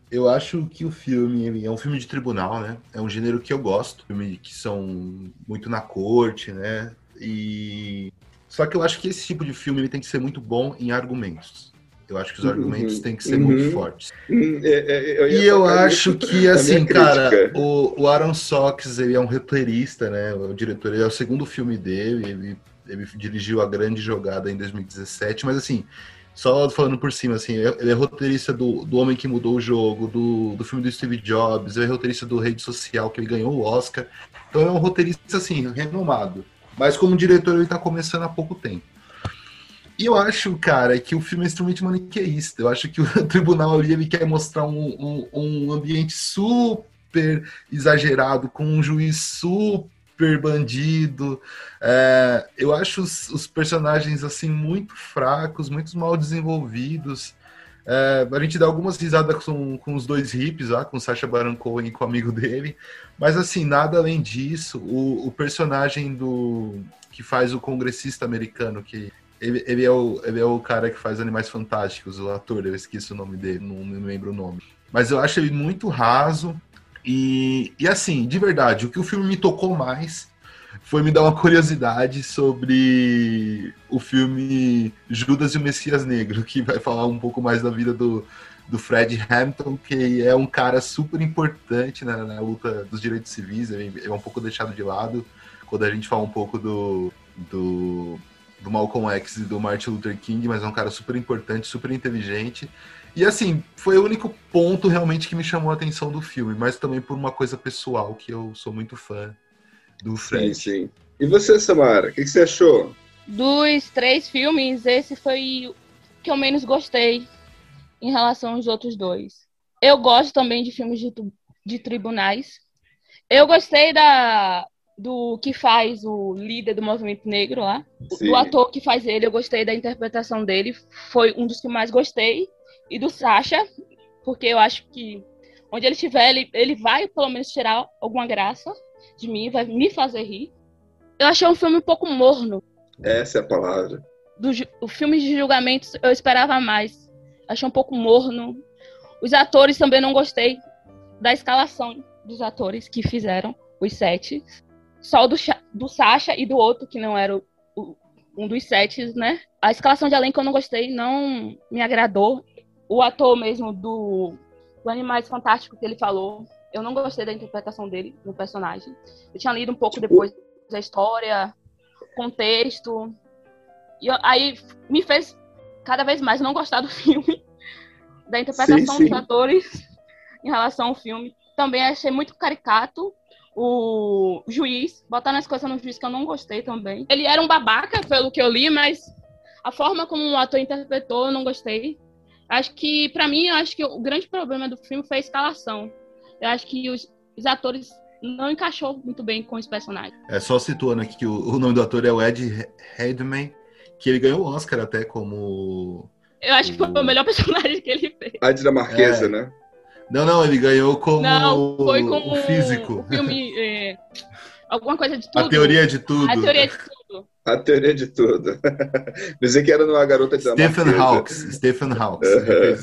eu acho que o filme é um filme de tribunal, né? É um gênero que eu gosto, filmes que são muito na corte, né? E só que eu acho que esse tipo de filme ele tem que ser muito bom em argumentos. Eu acho que os argumentos uhum, têm que ser uhum. muito fortes. Uhum, é, é, eu e eu acho que, assim, cara, o, o Aaron Sox, ele é um roteirista, né? O diretor, ele é o segundo filme dele, ele ele dirigiu a grande jogada em 2017, mas assim, só falando por cima, assim, ele é roteirista do, do Homem que Mudou o Jogo, do, do filme do Steve Jobs, ele é roteirista do Rede Social, que ele ganhou o Oscar. Então é um roteirista, assim, renomado. Mas como diretor ele tá começando há pouco tempo. E eu acho, cara, que o filme é extremamente maniqueísta. Eu acho que o tribunal ali ele quer mostrar um, um, um ambiente super exagerado, com um juiz super super bandido. É, eu acho os, os, personagens assim muito fracos, muito mal desenvolvidos. É, a gente dá algumas risadas com, com os dois hips lá, com o Sacha Baron Cohen e com o amigo dele, mas assim, nada além disso. O, o personagem do que faz o congressista americano, que ele, ele, é o, ele é o cara que faz Animais Fantásticos, o ator, eu esqueci o nome dele, não, não lembro o nome. Mas eu acho ele muito raso, e, e assim, de verdade, o que o filme me tocou mais foi me dar uma curiosidade sobre o filme Judas e o Messias Negro, que vai falar um pouco mais da vida do, do Fred Hampton, que é um cara super importante na, na luta dos direitos civis, ele é um pouco deixado de lado quando a gente fala um pouco do, do, do Malcolm X e do Martin Luther King, mas é um cara super importante, super inteligente, e assim, foi o único ponto realmente que me chamou a atenção do filme, mas também por uma coisa pessoal, que eu sou muito fã do Fred. Sim, sim. E você, Samara, o que, que, você achou? Dos três filmes, esse foi o que eu menos gostei em relação aos outros dois. Eu gosto também de filmes de, de tribunais. Eu gostei da, do que faz o líder do movimento negro lá. Sim. Do ator que faz ele, eu gostei da interpretação dele. Foi um dos que mais gostei e do Sasha, porque eu acho que onde ele estiver, ele, ele vai pelo menos tirar alguma graça de mim, vai me fazer rir. Eu achei um filme um pouco morno. Essa é a palavra. Do, o filme de julgamentos eu esperava mais. Achei um pouco morno. Os atores também não gostei da escalação dos atores que fizeram os sete. Só o do, do Sasha e do outro, que não era o, o, um dos sete, né? A escalação de elenco eu não gostei, não me agradou o ator mesmo do, do Animais Fantásticos que ele falou, eu não gostei da interpretação dele no personagem. Eu tinha lido um pouco tipo... depois da história, contexto, e eu, aí me fez cada vez mais não gostar do filme, da interpretação sim, sim. dos atores em relação ao filme. Também achei muito caricato o juiz, botar nas coisas no juiz que eu não gostei também. Ele era um babaca, pelo que eu li, mas a forma como o ator interpretou eu não gostei. Acho que, para mim, acho que o grande problema do filme foi a escalação. Eu acho que os, os atores não encaixou muito bem com os personagens. É só situando aqui que o, o nome do ator é o Ed Redmayne, que ele ganhou o Oscar até como Eu acho que foi o melhor personagem que ele fez. A dinamarquesa, É. né? Não, não, ele ganhou como Não, foi com o físico. o filme. é, alguma coisa de tudo. A teoria de tudo. A teoria de tudo. A teoria de tudo. Pensei que era numa garota dinamarquesa. Stephen Hawks. Stephen Hawks.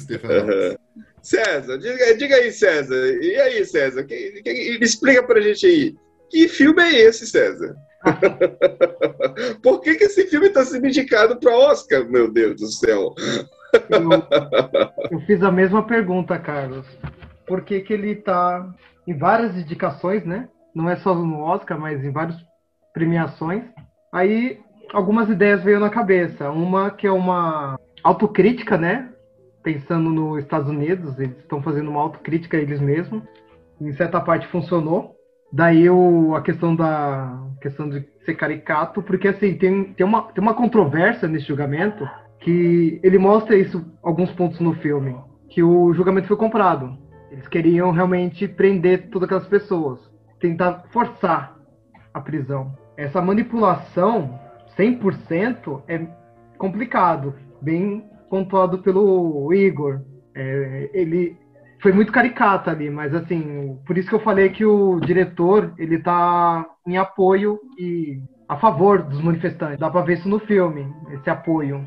Stephen Hawks. César, diga, diga aí, César. E aí, César? Que, que- explica pra gente aí. Que filme é esse, César? Por que, que esse filme tá sendo indicado pra Oscar, meu Deus do céu? Eu, eu fiz a mesma pergunta, Carlos. Por que, que ele tá em várias indicações, né? Não é só no Oscar, mas em várias premiações. Aí algumas ideias veio na cabeça. Uma que é uma autocrítica, né? Pensando nos Estados Unidos, eles estão fazendo uma autocrítica eles mesmos. Em certa parte funcionou. Daí o, a questão da questão de ser caricato, porque assim tem, tem, uma, tem uma controvérsia nesse julgamento que ele mostra isso alguns pontos no filme, que o julgamento foi comprado. Eles queriam realmente prender todas aquelas pessoas, tentar forçar a prisão. Essa manipulação 100% é complicado, bem pontuado pelo Igor. É, ele foi muito caricata ali, mas assim, por isso que eu falei que o diretor, ele tá em apoio e a favor dos manifestantes. Dá pra ver isso no filme, esse apoio.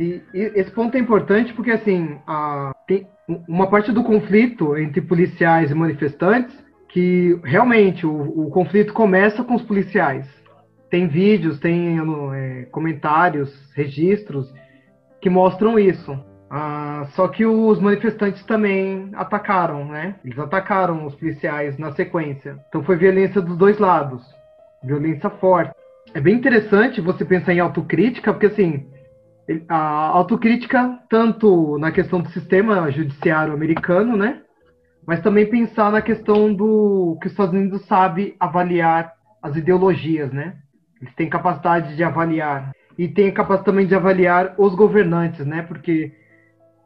E, e esse ponto é importante porque, assim, a- tem uma parte do conflito entre policiais e manifestantes que realmente o, o conflito começa com os policiais. Tem vídeos, tem é, comentários, registros que mostram isso. Ah, só que os manifestantes também atacaram, né? Eles atacaram os policiais na sequência. Então foi violência dos dois lados. Violência forte. É bem interessante você pensar em autocrítica, porque assim, a autocrítica tanto na questão do sistema judiciário americano, né? Mas também pensar na questão do que os Estados Unidos sabe avaliar as ideologias, né? Eles têm capacidade de avaliar e têm capacidade também de avaliar os governantes, né? Porque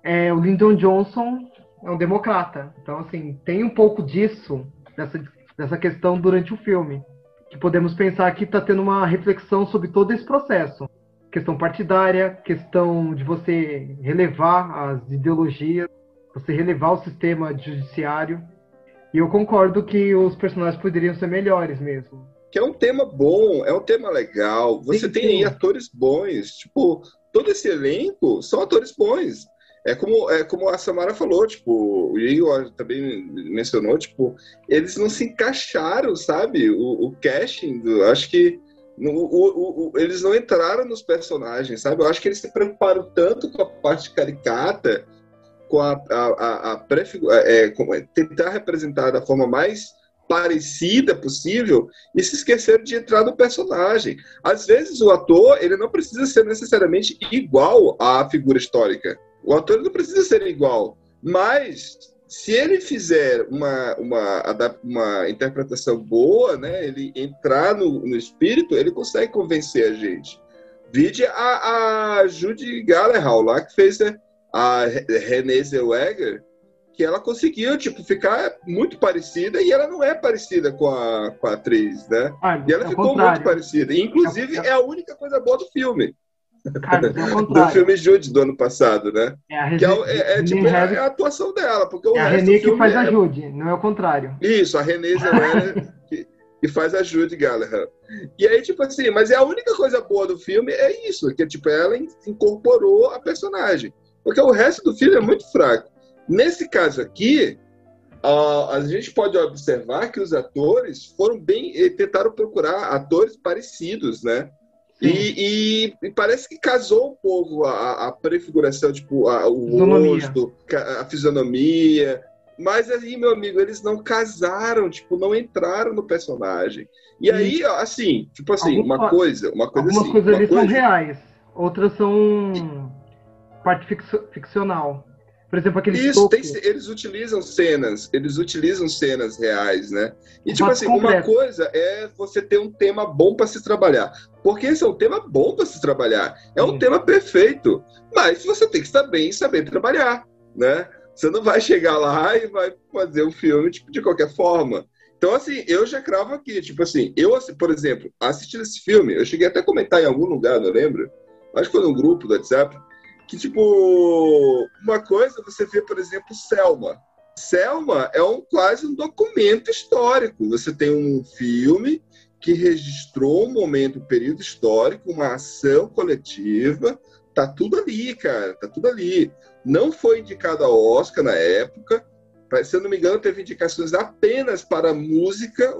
é, o Lyndon Johnson é um democrata, então assim tem um pouco disso dessa dessa questão durante o filme que podemos pensar que está tendo uma reflexão sobre todo esse processo questão partidária, questão de você relevar as ideologias, você relevar o sistema judiciário. E eu concordo que os personagens poderiam ser melhores mesmo. Que é um tema bom, é um tema legal. Você Sim, tem sim. atores bons. Tipo, todo esse elenco são atores bons. É como, é como a Samara falou, tipo, o Igor também mencionou, tipo, eles não se encaixaram, sabe? O, o casting, do, acho que no- o- o- eles não entraram nos personagens, sabe? Eu acho que eles se preocuparam tanto com a parte caricata, com a, a, a, a é, com- é, tentar representar da forma mais parecida possível e se esqueceram de entrar no personagem. Às vezes o ator ele não precisa ser necessariamente igual à figura histórica. O ator não precisa ser igual, mas se ele fizer uma, uma, uma interpretação boa, né, ele entrar no, no espírito, ele consegue convencer a gente. Vide a, a Judy Gallagher lá, que fez né, a Renée Zellweger, que ela conseguiu tipo, ficar muito parecida e ela não é parecida com a, com a atriz, né? Ah, E ela é ficou contrário. muito parecida. E, inclusive, É- é a única coisa boa do filme. É o Do filme Jude do ano passado, né? É a, Que é, René- o- é- é, René tipo, é, é a atuação dela, porque o é a Renê do que faz é- a Judy, não é o contrário. Isso, a Zellweger que, que faz a Judy Gallagher. E aí, tipo assim, mas é a única coisa boa do filme é isso, que tipo, ela in- incorporou a personagem. Porque o resto do filme é muito fraco. Nesse caso aqui, ah, a gente pode observar que os atores foram bem. eh, tentaram procurar atores parecidos, né? E, e- e parece que casou um pouco a, a prefiguração, tipo, a- o Fisionomia. rosto, a fisionomia. Mas aí, meu amigo, eles não casaram, tipo, não entraram no personagem. E aí, ó, assim, tipo assim, Alguma- uma coisa, uma coisa Algumas assim. coisas uma ali são coisa- reais, outras são parte ficcio- ficcional. Por exemplo, aquele Isso, tem- eles utilizam cenas, eles utilizam cenas reais, né? E tipo assim, uma concreto. coisa é você ter um tema bom para se trabalhar, porque esse é um tema bom para se trabalhar, é um Sim. tema perfeito, mas você tem que saber saber trabalhar, né? Você não vai chegar lá e vai fazer um filme tipo, de qualquer forma. Então, assim, eu já cravo aqui, tipo assim, eu, por exemplo, assistindo esse filme, eu cheguei até a comentar em algum lugar, não lembro, acho que foi no grupo do WhatsApp, que, tipo, uma coisa você vê, por exemplo, Selma. Selma é um, quase um documento histórico. Você tem um filme que registrou um momento, um período histórico, uma ação coletiva. Tá tudo ali, cara. Tá tudo ali. Não foi indicado a Oscar na época. Se eu não me engano, teve indicações apenas para música.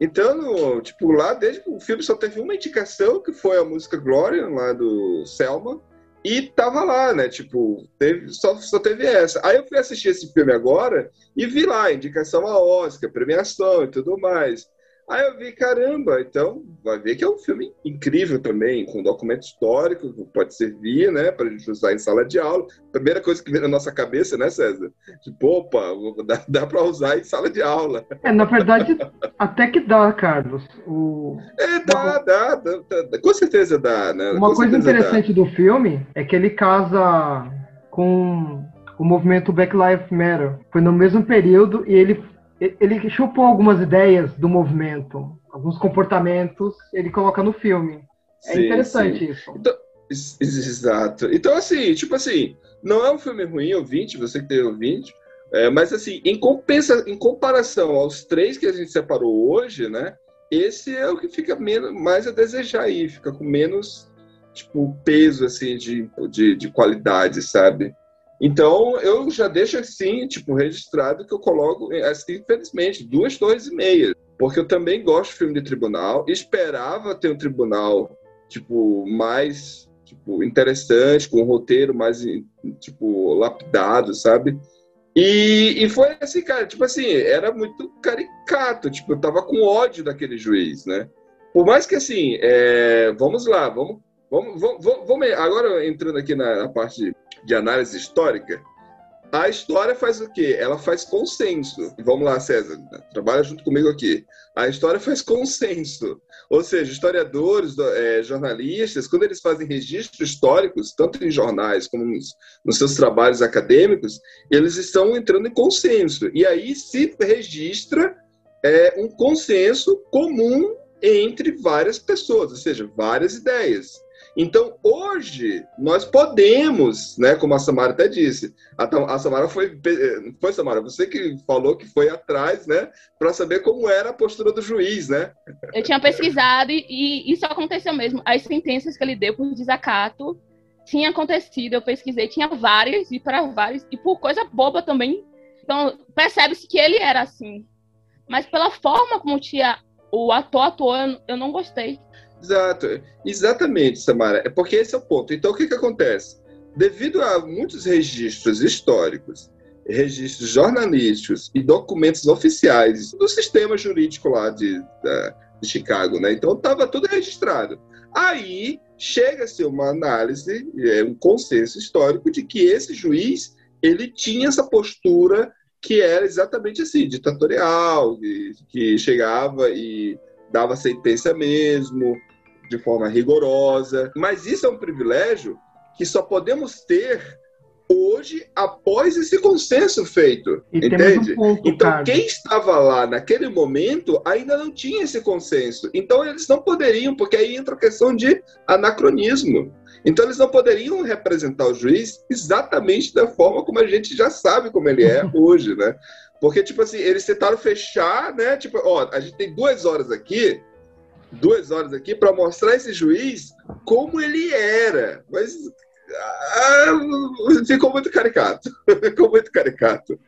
Então, tipo, lá desde o filme só teve uma indicação, que foi a música Gloria, lá do Selma. E tava lá, né? Tipo, teve, só, só teve essa. Aí eu fui assistir esse filme agora e vi lá, indicação a Oscar, premiação e tudo mais. Aí eu vi, caramba, então vai ver que é um filme incrível também, com documento histórico, que pode servir, né, pra gente usar em sala de aula. Primeira coisa que vem na nossa cabeça, né, César? Tipo, opa, dá, dá pra usar em sala de aula. É, na verdade, até que dá, Carlos. O... É, dá, dá, dá, dá, com certeza dá, né? Uma com coisa interessante do filme é que ele casa com o movimento Black Lives Matter. Foi no mesmo período e ele ele chupou algumas ideias do movimento, alguns comportamentos, ele coloca no filme. É Sim, interessante sim. isso. Então, ex- exato. Então, assim, tipo assim, não é um filme ruim, ouvinte, você que tem ouvinte, é, mas assim, em, compensa, em comparação aos três que a gente separou hoje, né? Esse é o que fica menos, mais a desejar aí, fica com menos tipo, peso assim de, de, de qualidade, sabe? Então eu já deixo assim, tipo, registrado que eu coloco, assim, infelizmente, duas torres e meia. Porque eu também gosto de filme de tribunal, esperava ter um tribunal, tipo, mais tipo, interessante, com um roteiro mais, tipo, lapidado, sabe? E, e foi assim, cara, tipo assim, era muito caricato, tipo, eu tava com ódio daquele juiz, né? Por mais que assim, é, vamos lá, vamos, vamos, vamos, vamos, agora entrando aqui na, na parte de, análise histórica, a história faz o quê? Ela faz consenso. Vamos lá, César, trabalha junto comigo aqui. A história faz consenso. Ou seja, historiadores, é, jornalistas, quando eles fazem registros históricos, tanto em jornais como nos, nos, seus trabalhos acadêmicos, eles estão entrando em consenso. E aí se registra é, um consenso comum entre várias pessoas, ou seja, várias ideias. Então, hoje, nós podemos, né, como a Samara até disse, a, a Samara foi, foi, Samara, você que falou que foi atrás, né, para saber como era a postura do juiz, né? Eu tinha pesquisado e, e isso aconteceu mesmo. As sentenças que ele deu por desacato tinha acontecido, eu pesquisei, tinha várias e para vários, e por coisa boba também. Então, percebe-se que ele era assim. Mas pela forma como tinha o ator atuou, eu não gostei. Exato, exatamente, Samara. É porque esse é o ponto. Então, o que, que acontece? Devido a muitos registros históricos, registros jornalísticos e documentos oficiais do sistema jurídico lá de, de Chicago, né? Então, estava tudo registrado. Aí chega-se uma análise, um consenso histórico de que esse juiz ele tinha essa postura que era exatamente assim, ditatorial, que chegava e dava sentença mesmo, de forma rigorosa. Mas isso é um privilégio que só podemos ter hoje após esse consenso feito. E entende? Um ponto, então, cara. quem estava lá naquele momento ainda não tinha esse consenso. Então, eles não poderiam, porque aí entra a questão de anacronismo. Então, eles não poderiam representar o juiz exatamente da forma como a gente já sabe como ele é hoje, né? Porque, tipo assim, eles tentaram fechar, né? Tipo, ó, a gente tem duas horas aqui, duas horas aqui para mostrar esse juiz como ele era. Mas ah, ficou muito caricato. ficou muito caricato.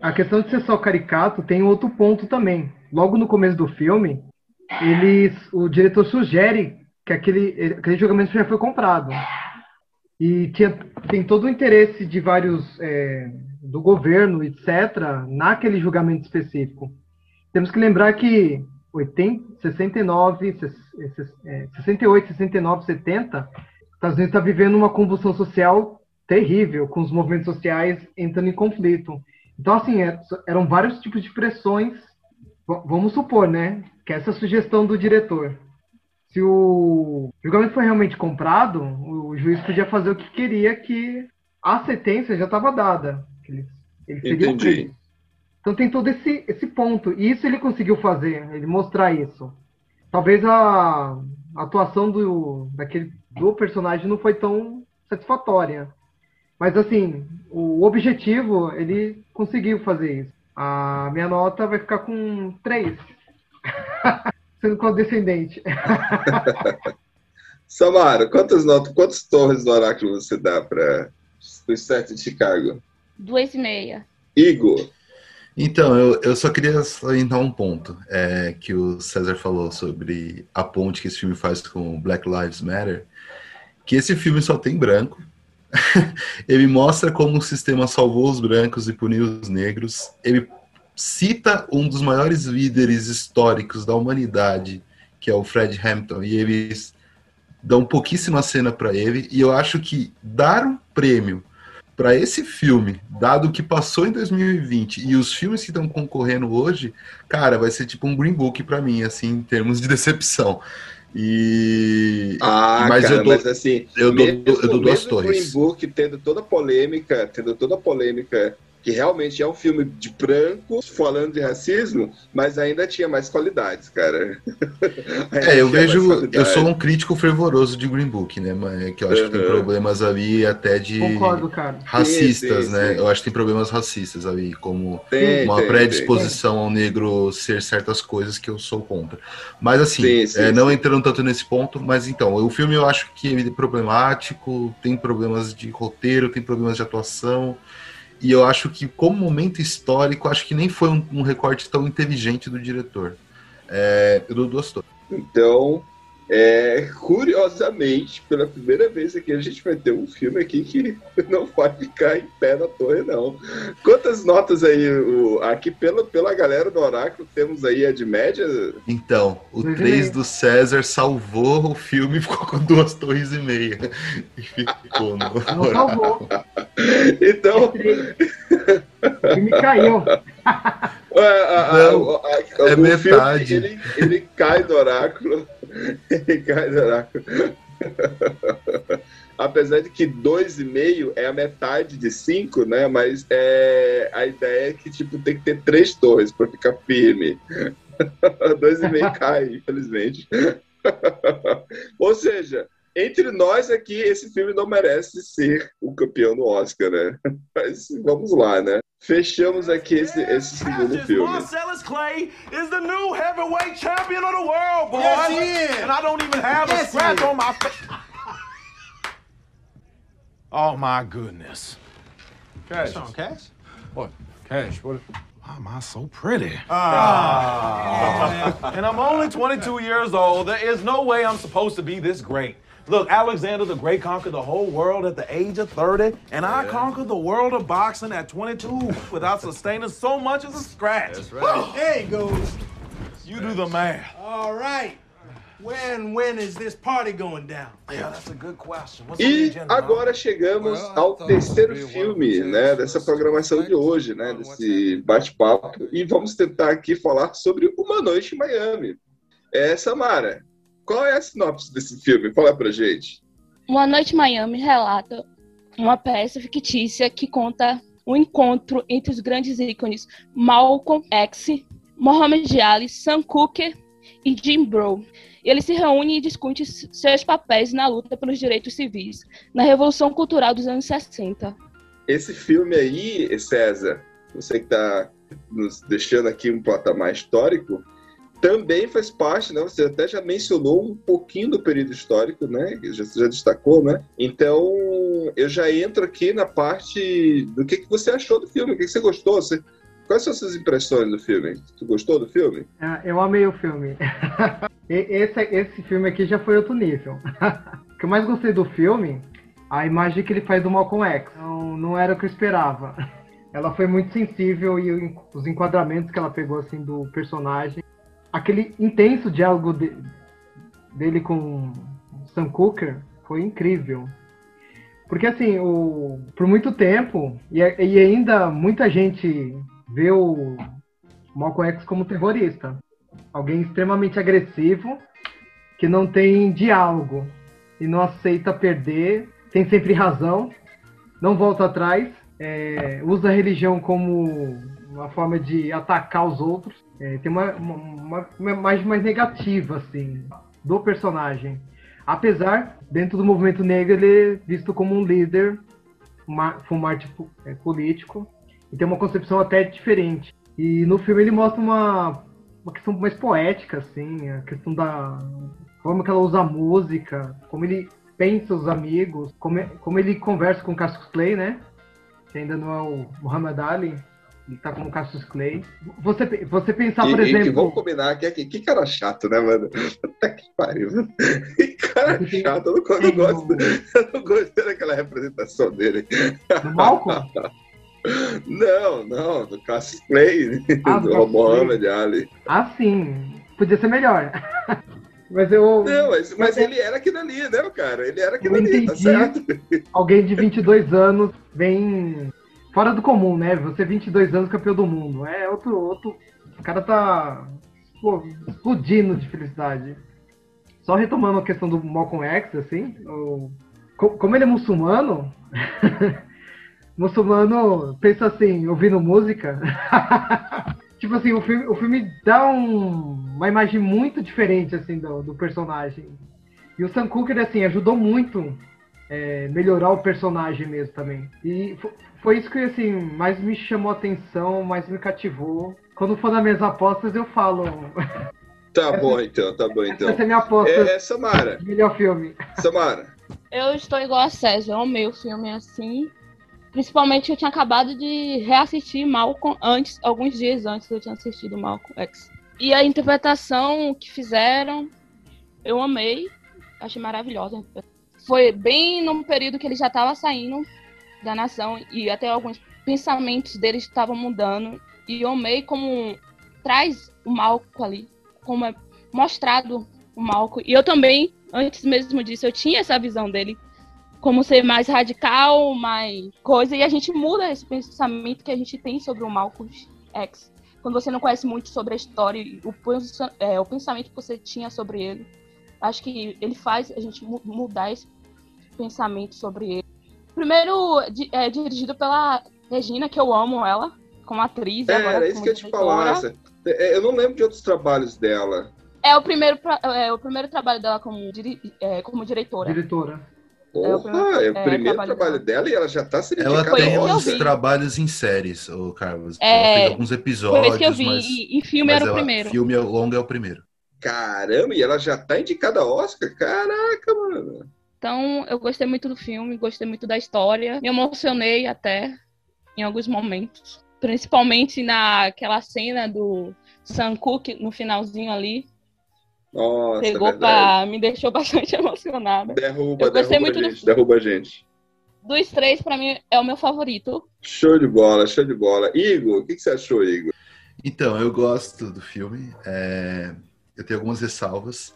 A questão de ser só caricato tem outro ponto também. Logo no começo do filme, eles, o diretor sugere que aquele, aquele julgamento já foi comprado. E tinha, tem todo o interesse de vários é, do governo, etc., naquele julgamento específico. Temos que lembrar que 80, 69, 68, 69, 70, os Estados Unidos está vivendo uma convulsão social terrível, com os movimentos sociais entrando em conflito. Então, assim, eram vários tipos de pressões. Vamos supor, né, que essa sugestão do diretor. Se o julgamento foi realmente comprado, o juiz podia fazer o que queria, que a sentença já estava dada. Ele, ele seria Entendi. preso. Então tem todo esse, esse ponto. E isso ele conseguiu fazer, ele mostrar isso. Talvez a, atuação do, daquele, do personagem não foi tão satisfatória. Mas assim, o objetivo, ele conseguiu fazer isso. A minha nota vai ficar com 3. Sendo condescendente. Samara, quantas notas, quantas torres do oráculo você dá para o set de Chicago? Duas e meia. Igor. Então, eu, eu só queria salientar um ponto é, que o César falou sobre a ponte que esse filme faz com Black Lives Matter, que esse filme só tem branco. ele mostra como o sistema salvou os brancos e puniu os negros. Ele cita um dos maiores líderes históricos da humanidade, que é o Fred Hampton, e eles dão pouquíssima cena para ele. E eu acho que dar um prêmio para esse filme, dado o que passou em 2020 e os filmes que estão concorrendo hoje, cara, vai ser tipo um Green Book para mim, assim, em termos de decepção. E. Ah, mas cara, eu dou, mas assim, eu dou, mesmo, eu dou duas torres. Green Book tendo toda a polêmica, tendo toda a polêmica que realmente é um filme de brancos falando de racismo, mas ainda tinha mais qualidades, cara. é, eu vejo, eu sou um crítico fervoroso de Green Book, né, mas que eu acho uhum. que tem problemas ali até de Concordo, cara. racistas, sim, sim, né? Sim. Eu acho que tem problemas racistas ali, como tem, uma tem, predisposição ao negro ser certas coisas que eu sou contra. Mas assim, é, não entrando tanto nesse ponto, mas então, o filme eu acho que ele é problemático, tem problemas de roteiro, tem problemas de atuação. E eu acho que, como momento histórico, acho que nem foi um, um recorte tão inteligente do diretor. É, eu dou duas torres. Então, é, curiosamente, pela primeira vez aqui, a gente vai ter um filme aqui que não pode ficar em pé na torre, não. Quantas notas aí, o, aqui pela, pela galera do Oráculo, temos aí a de média? Então, o 3 do César salvou o filme e ficou com duas torres e meia. E ficou no Não salvou. Então... O filme caiu. A, a, Não, a, é metade. Filme, ele, ele cai do oráculo. Ele cai. Apesar de que 2,5 é a metade de 5, né? Mas é, a ideia é que tipo, tem que ter três torres para ficar firme. 2,5 cai, infelizmente. Ou seja, entre nós aqui, esse filme não merece ser o campeão do Oscar, né? Mas vamos lá, né? Fechamos aqui esse, esse segundo filme. Marcellus Clay is the new heavyweight champion of the world, boy. Yes, he is. And I don't even have Yes, a scratch on my face. Oh my goodness. Cash. on, Cash? What? Cash, what? Why am I so pretty? Ah. and I'm only 22 years old. There is no way I'm supposed to be this great. Look, Alexander the Great conquered the whole world at the age of 30, and I conquered the world of boxing at 22 without sustaining so much as a scratch. That's There he goes. You do the math. All right. When when is this party going down? Yeah, that's a good question. What's E agenda, agora chegamos ao terceiro filme, né, dessa programação de hoje, né, desse bate-papo, e vamos tentar aqui falar sobre Uma Noite em Miami. É, Samara, qual é a sinopse desse filme? Fala pra gente. Uma Noite Miami relata uma peça fictícia que conta o encontro entre os grandes ícones Malcolm X, Muhammad Ali, Sam Cooke e Jim Brown. Eles se reúnem e discutem seus papéis na luta pelos direitos civis, na Revolução Cultural dos anos 60. Esse filme aí, César, você que está nos deixando aqui um patamar histórico, também faz parte, né? Você até já mencionou um pouquinho do período histórico, né? Já, já destacou, né? Então, eu já entro aqui na parte do que, que você achou do filme, o que, que você gostou, você... Quais são as suas impressões do filme? Tu gostou do filme? É, Eu amei o filme. Esse, esse filme aqui já foi outro nível. O que eu mais gostei do filme, a imagem que ele faz do Malcolm X. Não, não era o que eu esperava. Ela foi muito sensível e os enquadramentos que ela pegou assim do personagem. Aquele intenso diálogo de- dele com Sam Cooker foi incrível. Porque assim, o, por muito tempo, e, e ainda muita gente vê o Malcolm X como terrorista. Alguém extremamente agressivo, que não tem diálogo e não aceita perder, tem sempre razão, não volta atrás, é, usa a religião como uma forma de atacar os outros. É, tem uma, uma, uma, uma imagem mais negativa, assim, do personagem. Apesar, dentro do movimento negro, ele é visto como um líder, um mártir é, político, e tem uma concepção até diferente. E no filme ele mostra uma, uma questão mais poética, assim, a questão da forma que ela usa a música, como ele pensa os amigos, como, como ele conversa com o Cassius Clay, né? Que ainda não é o Muhammad Ali, ele tá com o Cassius Clay. Você, você pensar, por e, exemplo. E vamos combinar que, que, que cara chato, né, mano? Puta que pariu. Que cara chato. Eu não, eu gosto, eu não gostei daquela representação dele. Do Malcolm? Não, não, do Cassius Clay, Ah, do Mohamed Ali. Ah, sim. Podia ser melhor. Mas eu. Não, mas, mas ele era aquilo ali, né, cara? Ele era aquilo ali, tá certo? Alguém de 22 anos vem fora do comum, né? Você 22 anos campeão do mundo. É outro. outro... O cara tá pô, explodindo de felicidade. Só retomando a questão do Malcolm X, assim, o- co- como ele é muçulmano, muçulmano pensa assim, ouvindo música. tipo assim, o filme, o filme dá um- uma imagem muito diferente assim do, do personagem. E o Sam Cooke, ele, assim, ajudou muito é, melhorar o personagem mesmo também. E foi isso que assim mais me chamou a atenção, mais me cativou. Quando for nas minhas apostas, eu falo. Tá bom, então, tá bom, então. Essa é a minha aposta. É, Samara, Melhor filme. Samara. Eu estou igual a César, eu amei o filme assim. Principalmente eu tinha acabado de reassistir Malcolm antes, alguns dias antes eu tinha assistido Malcolm X. E a interpretação que fizeram, eu amei, achei maravilhosa. Foi bem num período que ele já estava saindo da nação e até alguns pensamentos dele estavam mudando. E eu amei como traz o Malcolm ali, como é mostrado o Malcolm. E eu também, antes mesmo disso, eu tinha essa visão dele como ser mais radical, mais coisa, e a gente muda esse pensamento que a gente tem sobre o Malcolm X. Quando você não conhece muito sobre a história e o, é, o pensamento que você tinha sobre ele, acho que ele faz a gente mu- mudar esse pensamento sobre ele. Primeiro, di- é dirigido pela Regina, que eu amo ela, como atriz. É, agora era isso que eu ia te falar. É, Eu não lembro de outros trabalhos dela. É o primeiro, pra- é o primeiro trabalho dela como, diri- é, como diretora. Diretora. É o Porra, primeiro- é o é, primeiro trabalho trabalho dela e ela já tá sendo Ela tem ao Foi isso uns que eu vi. trabalhos em séries, ô Carlos. É, ela fez alguns episódios, Foi que eu vi. mas, E, e filme mas era o ela- primeiro. Filme longo é o primeiro. Caramba, e ela já tá indicada ao Oscar? Caraca, mano. Então, eu gostei muito do filme, gostei muito da história. Me emocionei até em alguns momentos. Principalmente naquela cena do Sam Cooke no finalzinho ali. Nossa, Pegou é pra. me deixou bastante emocionada. Derruba, Eu gostei derruba muito a do gente, derruba a gente. Dos três, pra mim, é o meu favorito. Show de bola, show de bola. Igor, o que, que você achou, Igor? Então, eu gosto do filme. é, eu tenho algumas ressalvas.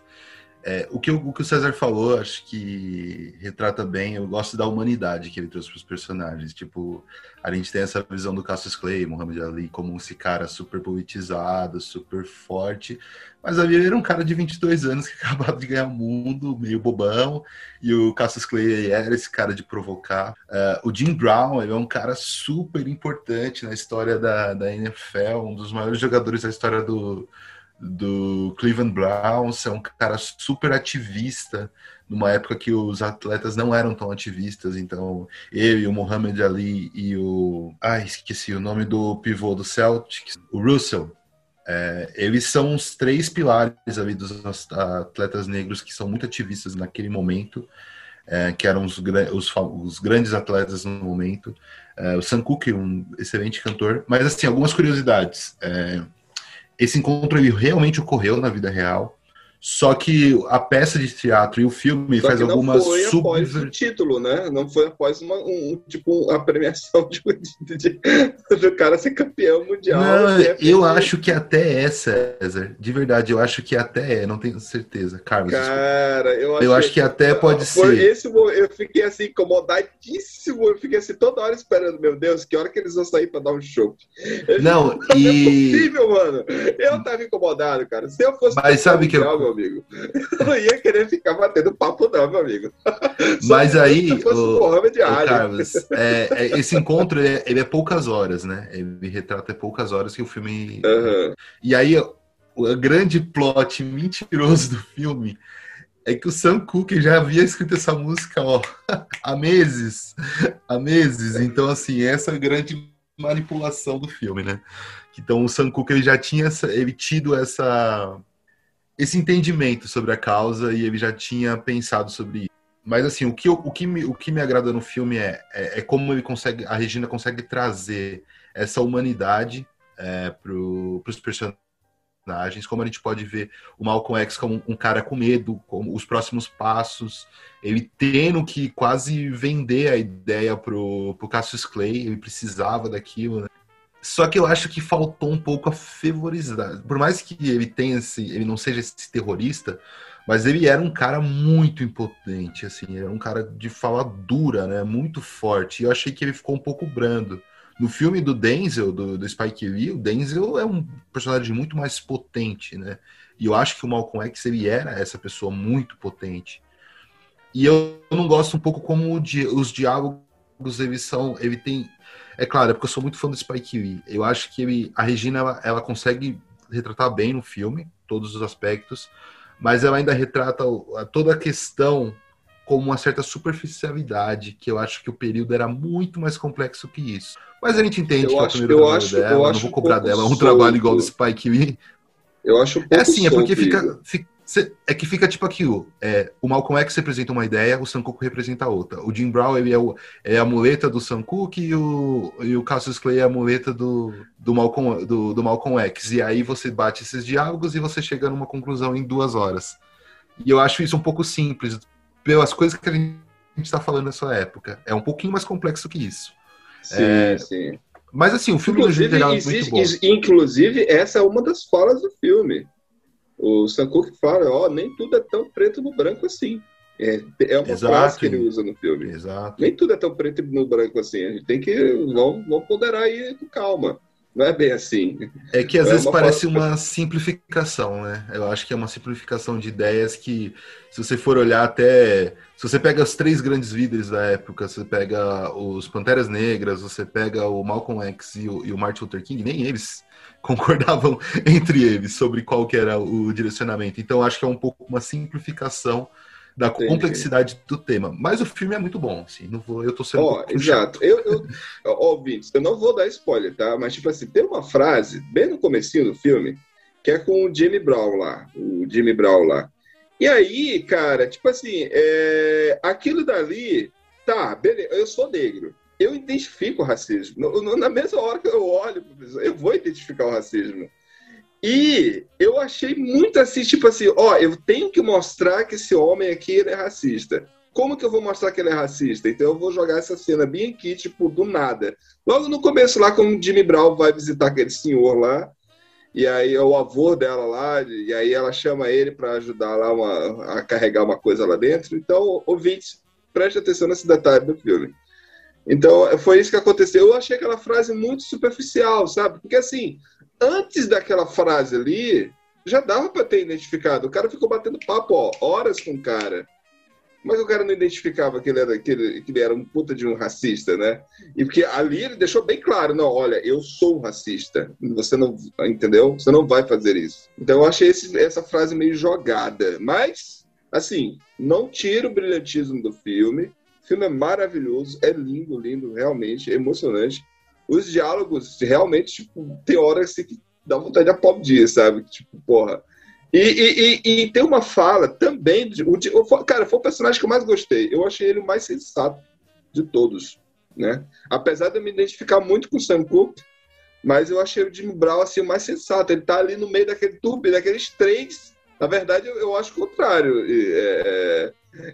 É, o, que o, que o César falou, acho que retrata bem. Eu gosto da humanidade que ele trouxe para os personagens. Tipo, a gente tem essa visão do Cassius Clay, Muhammad Ali, como esse cara super politizado, super forte. Mas ali ele era um cara de 22 anos que acabava de ganhar o mundo, meio bobão. E o Cassius Clay era esse cara de provocar. É, o Jim Brown ele é um cara super importante na história da, da NFL, um dos maiores jogadores da história do, do Cleveland Browns. É um cara super ativista, numa época que os atletas não eram tão ativistas. Então, ele, o Muhammad Ali e o. Ai, esqueci o nome do pivô do Celtics, o Russell. É, eles são os três pilares ali dos atletas negros que são muito ativistas naquele momento, é, que eram os, os os grandes atletas no momento. É, o Sam Cooke, um excelente cantor. Mas, assim, algumas curiosidades. É, esse encontro ele realmente ocorreu na vida real, só que a peça de teatro e o filme Só faz não algumas foi após o título, né? Não foi após uma, um, tipo, a premiação de, de- de- do cara ser campeão mundial. Não, eu acho que até é, César. De verdade, eu acho que até é, não tenho certeza. Carlos. Cara, eu, eu acho que até pode Foi ser. esse eu fiquei assim, incomodadíssimo. Eu fiquei assim, toda hora esperando, meu Deus, que hora que eles vão sair pra dar um show? Não, Não é e. possível, mano. Eu tava incomodado, cara. Se eu fosse Mas sabe que eu- amigo, eu não ia querer ficar batendo papo, não, meu amigo. Só Mas se aí, o, o. Carlos, é, é, esse encontro é, ele é poucas horas, né? Ele retrata poucas horas que o filme. Aham. E aí, o o grande plot mentiroso do filme é que o Sam Cooke já havia escrito essa música ó, há meses, há meses. Então, assim, essa é a grande manipulação do filme, né? Então, o Sam Cooke ele já tinha essa, ele tido essa esse entendimento sobre a causa e ele já tinha pensado sobre isso. Mas assim, o que, o que, me, o que me agrada no filme é, é, é como ele consegue, a Regina consegue trazer essa humanidade é, para os personagens, como a gente pode ver o Malcolm X como um cara com medo, como os próximos passos, ele tendo que quase vender a ideia pro, pro Cassius Clay, ele precisava daquilo, né? Só que eu acho que faltou um pouco a fervorizar. Por mais que ele tenha esse, ele não seja esse terrorista, mas ele era um cara muito impotente, assim, era um cara de fala dura, né? Muito forte. E eu achei que ele ficou um pouco brando. No filme do Denzel, do, do Spike Lee, o Denzel é um personagem muito mais potente, né? E eu acho que o Malcolm X ele era essa pessoa muito potente. E eu não gosto um pouco como os diálogos eles são, ele tem, é claro, é porque eu sou muito fã do Spike Lee. Eu acho que ele, a Regina ela, ela consegue retratar bem no filme todos os aspectos, mas ela ainda retrata toda a questão com uma certa superficialidade, que eu acho que o período era muito mais complexo que isso. Mas a gente entende eu que acho, é o primeiro eu trabalho acho, dela, eu não acho vou um cobrar pouco dela, é um solto. trabalho igual do Spike Lee. Eu acho um pouco É assim, é porque solto, fica, Igor. Cê- é que fica tipo aquilo. É, o Malcolm X representa uma ideia, o Sam Cooke representa outra. O Jim Brown ele é, o- é a muleta do Sam Cooke e o, e o Cassius Clay é a muleta do, do, Malcolm, do, do Malcolm X. E aí você bate esses diálogos e você chega numa conclusão em duas horas. E eu acho isso um pouco simples, pelas coisas que a gente está falando nessa época. É um pouquinho mais complexo que isso. Sim, É, sim. Mas assim, o filme no Inclusive, geral é muito bom. inclusive, essa é uma das falas do filme. O Sam Cooke fala, ó, nem tudo é tão preto no branco assim. É, é uma Exato. frase que ele usa no filme. Exato. Nem tudo é tão preto no branco assim. A gente tem que. Vamos, vamos ponderar aí com calma. Não é bem assim. É que às É vezes uma parece uma simplificação, né? Eu acho que é uma simplificação de ideias que, se você for olhar até. Se você pega os três grandes líderes da época, você pega os Panteras Negras, você pega o Malcolm X e o, e o Martin Luther King, nem eles concordavam entre eles sobre qual que era o direcionamento. Então, acho que é um pouco uma simplificação da Entendi. complexidade do tema. Mas o filme é muito bom, assim. Não vou, eu tô sendo um pouco exato. Eu, eu, ó, ouvintes, eu não vou dar spoiler, tá? Mas, tipo assim, tem uma frase, bem no comecinho do filme, que é com o Jimmy Brown lá. O Jimmy Brown lá. E aí, cara, tipo assim, é, aquilo dali, tá, beleza, eu sou negro. Eu identifico o racismo. Na mesma hora que eu olho, eu vou identificar o racismo. E eu achei muito assim, tipo assim, ó, eu tenho que mostrar que esse homem aqui é racista. Como que eu vou mostrar que ele é racista? Então eu vou jogar essa cena bem aqui, tipo, do nada. Logo no começo lá, quando o Jimmy Brown vai visitar aquele senhor lá, e aí é o avô dela lá, e aí ela chama ele para ajudar lá uma- a carregar uma coisa lá dentro. Então, ouvintes, preste atenção nesse detalhe do filme. Então, foi isso que aconteceu. Eu achei aquela frase muito superficial, sabe? Porque assim, antes daquela frase ali, já dava para ter identificado. O cara ficou batendo papo, ó, horas com o cara. Mas o cara não identificava que ele era, que ele, que ele era um puta de um racista, né? E porque ali ele deixou bem claro, não, olha, eu sou racista. Você não, entendeu? Você não vai fazer isso. Então eu achei esse- essa frase meio jogada. Mas, assim, não tira o brilhantismo do filme. O filme é maravilhoso, é lindo, lindo, realmente, é emocionante. Os diálogos, realmente, tipo, tem horas assim, que dá vontade de aplaudir, sabe? Tipo, porra. E, e- e- e tem uma fala também. O, cara, foi o personagem que eu mais gostei. Eu achei ele o mais sensato de todos. Né? Apesar de eu me identificar muito com o Sam Cooke, mas eu achei o Jimmy Brown assim, o mais sensato. Ele tá ali no meio daquele turbi, daqueles três. Na verdade, eu, eu acho o contrário, é,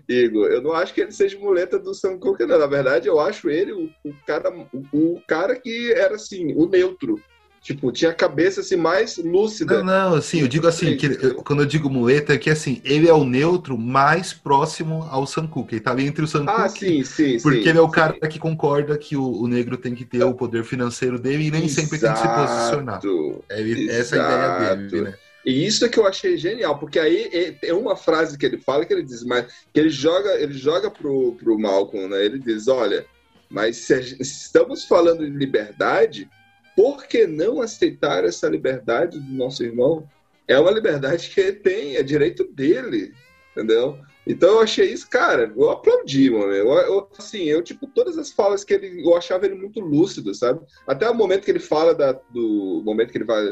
Igor. Eu não acho que ele seja muleta do Sam Cooke, não. Na verdade, eu acho ele o, o cara, o, o cara que era assim, o neutro. Tipo, tinha a cabeça assim, mais lúcida. Não, não, assim, eu digo assim, que ele- quando eu digo muleta, é que assim, ele é o neutro mais próximo ao Sam Cooke. Ele tá ali entre o Sam Ah, Cooke, sim, sim, porque sim, ele é o sim. cara que concorda que o, o negro tem que ter o poder financeiro dele e nem sempre tem que se posicionar. Exato, Ele- essa é a ideia dele, exato. né? E isso é que eu achei genial, porque aí é- uma frase que ele fala que ele diz, mas que ele joga, ele joga pro, pro Malcolm, né? Ele diz, olha, mas se estamos falando de liberdade, por que não aceitar essa liberdade do nosso irmão? É uma liberdade que ele tem, é direito dele. entendeu? Então eu achei isso, cara, eu aplaudi, mano. Eu, eu, assim, eu, tipo, todas as falas que ele. Eu achava ele muito lúcido, sabe? Até o momento que ele fala da, do momento que ele vai.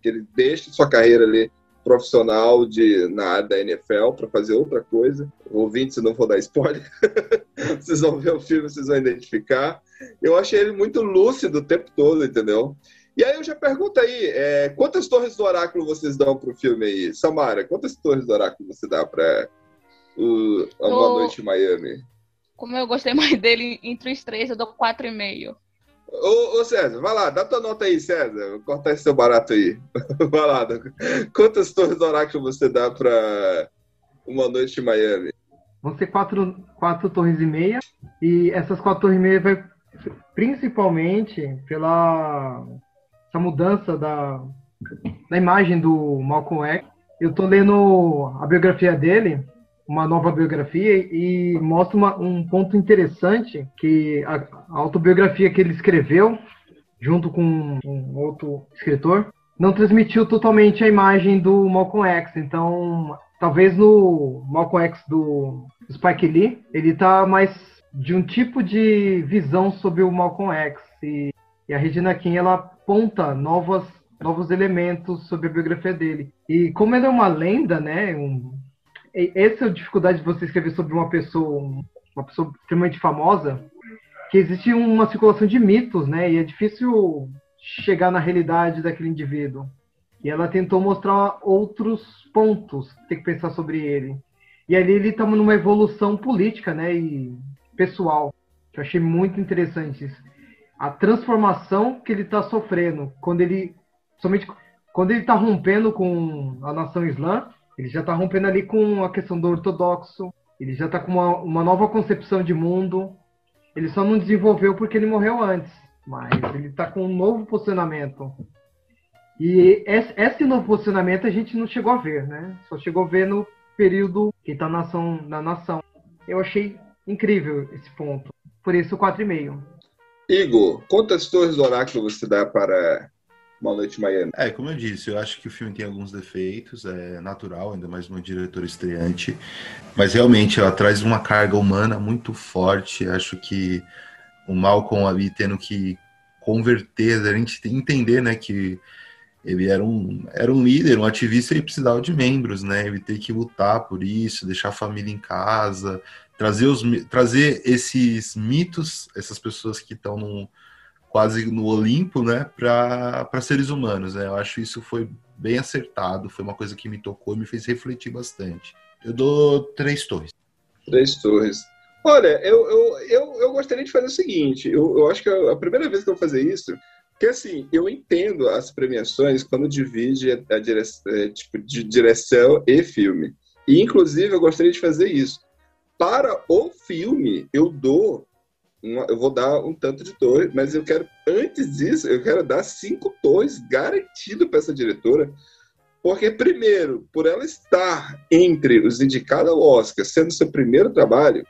Que ele deixa sua carreira ali profissional de, na área da NFL para fazer outra coisa. Ouvinte, se não for dar spoiler, vocês vão ver o filme, vocês vão identificar. Eu achei ele muito lúcido o tempo todo, entendeu? E aí eu já pergunto aí, é, quantas torres do oráculo vocês dão pro filme aí? Samara, quantas torres do oráculo você dá para o A Uma Noite em Miami? Como eu gostei mais dele entre os três, eu dou 4,5. Ô, ô César, vai lá, dá tua nota aí, César. Vou cortar esse seu barato aí. vai lá, quantas torres do oráculo você dá para Uma Noite em Miami? Vão ser quatro, quatro torres e meia. E essas quatro torres e meia vai principalmente pela essa mudança da, da imagem do Malcolm X. Eu tô lendo a biografia dele, uma nova biografia, e mostra uma- um ponto interessante que a, a autobiografia que ele escreveu, junto com um outro escritor, não transmitiu totalmente a imagem do Malcolm X. Então, talvez no Malcolm X do Spike Lee, ele tá mais de um tipo de visão sobre o Malcolm X. E, e a Regina King, ela aponta novas, novos elementos sobre a biografia dele. E como ele é uma lenda, né? Um, essa é a dificuldade de você escrever sobre uma pessoa, um- uma pessoa extremamente famosa, que existe uma circulação de mitos, né? E é difícil chegar na realidade daquele indivíduo. E ela tentou mostrar outros pontos tem que pensar sobre ele. E ali ele estava numa evolução política, né? E pessoal. Que eu achei muito interessante isso. A transformação que ele está sofrendo quando ele. Somente quando ele está rompendo com a nação islã, ele já está rompendo ali com a questão do ortodoxo, ele já está com uma, uma nova concepção de mundo. Ele só não desenvolveu porque ele morreu antes, mas ele está com um novo posicionamento. E esse, novo posicionamento a gente não chegou a ver, né? Só chegou a ver no período que está na nação, na nação. Eu achei incrível esse ponto. Por isso, 4,5. Igor, quantas torres do oráculo você dá para Uma Noite Miami? É, como eu disse, eu acho que o filme tem alguns defeitos, é natural, ainda mais no diretor estreante, mas realmente ela traz uma carga humana muito forte. Acho que o Malcolm ali tendo que converter, a gente tem que entender, né, que ele era um, era um líder, um ativista e precisava de membros, né? Ele tem que lutar por isso, deixar a família em casa, trazer, os, trazer esses mitos, essas pessoas que estão num, quase no Olimpo, né, para seres humanos, né? Eu acho isso foi bem acertado, foi uma coisa que me tocou e me fez refletir bastante. Eu dou três torres. Três torres. Olha, eu, eu, eu, eu gostaria de fazer o seguinte: eu, eu acho que é a primeira vez que eu vou fazer isso, porque assim, eu entendo as premiações quando divide a direção, tipo, de direção e filme. E inclusive eu gostaria de fazer isso. Para o filme, eu dou. Uma- eu vou dar um tanto de torre, mas eu quero, antes disso, eu quero dar cinco torres garantido para essa diretora. Porque, primeiro, por ela estar entre os indicados ao Oscar, sendo seu primeiro trabalho,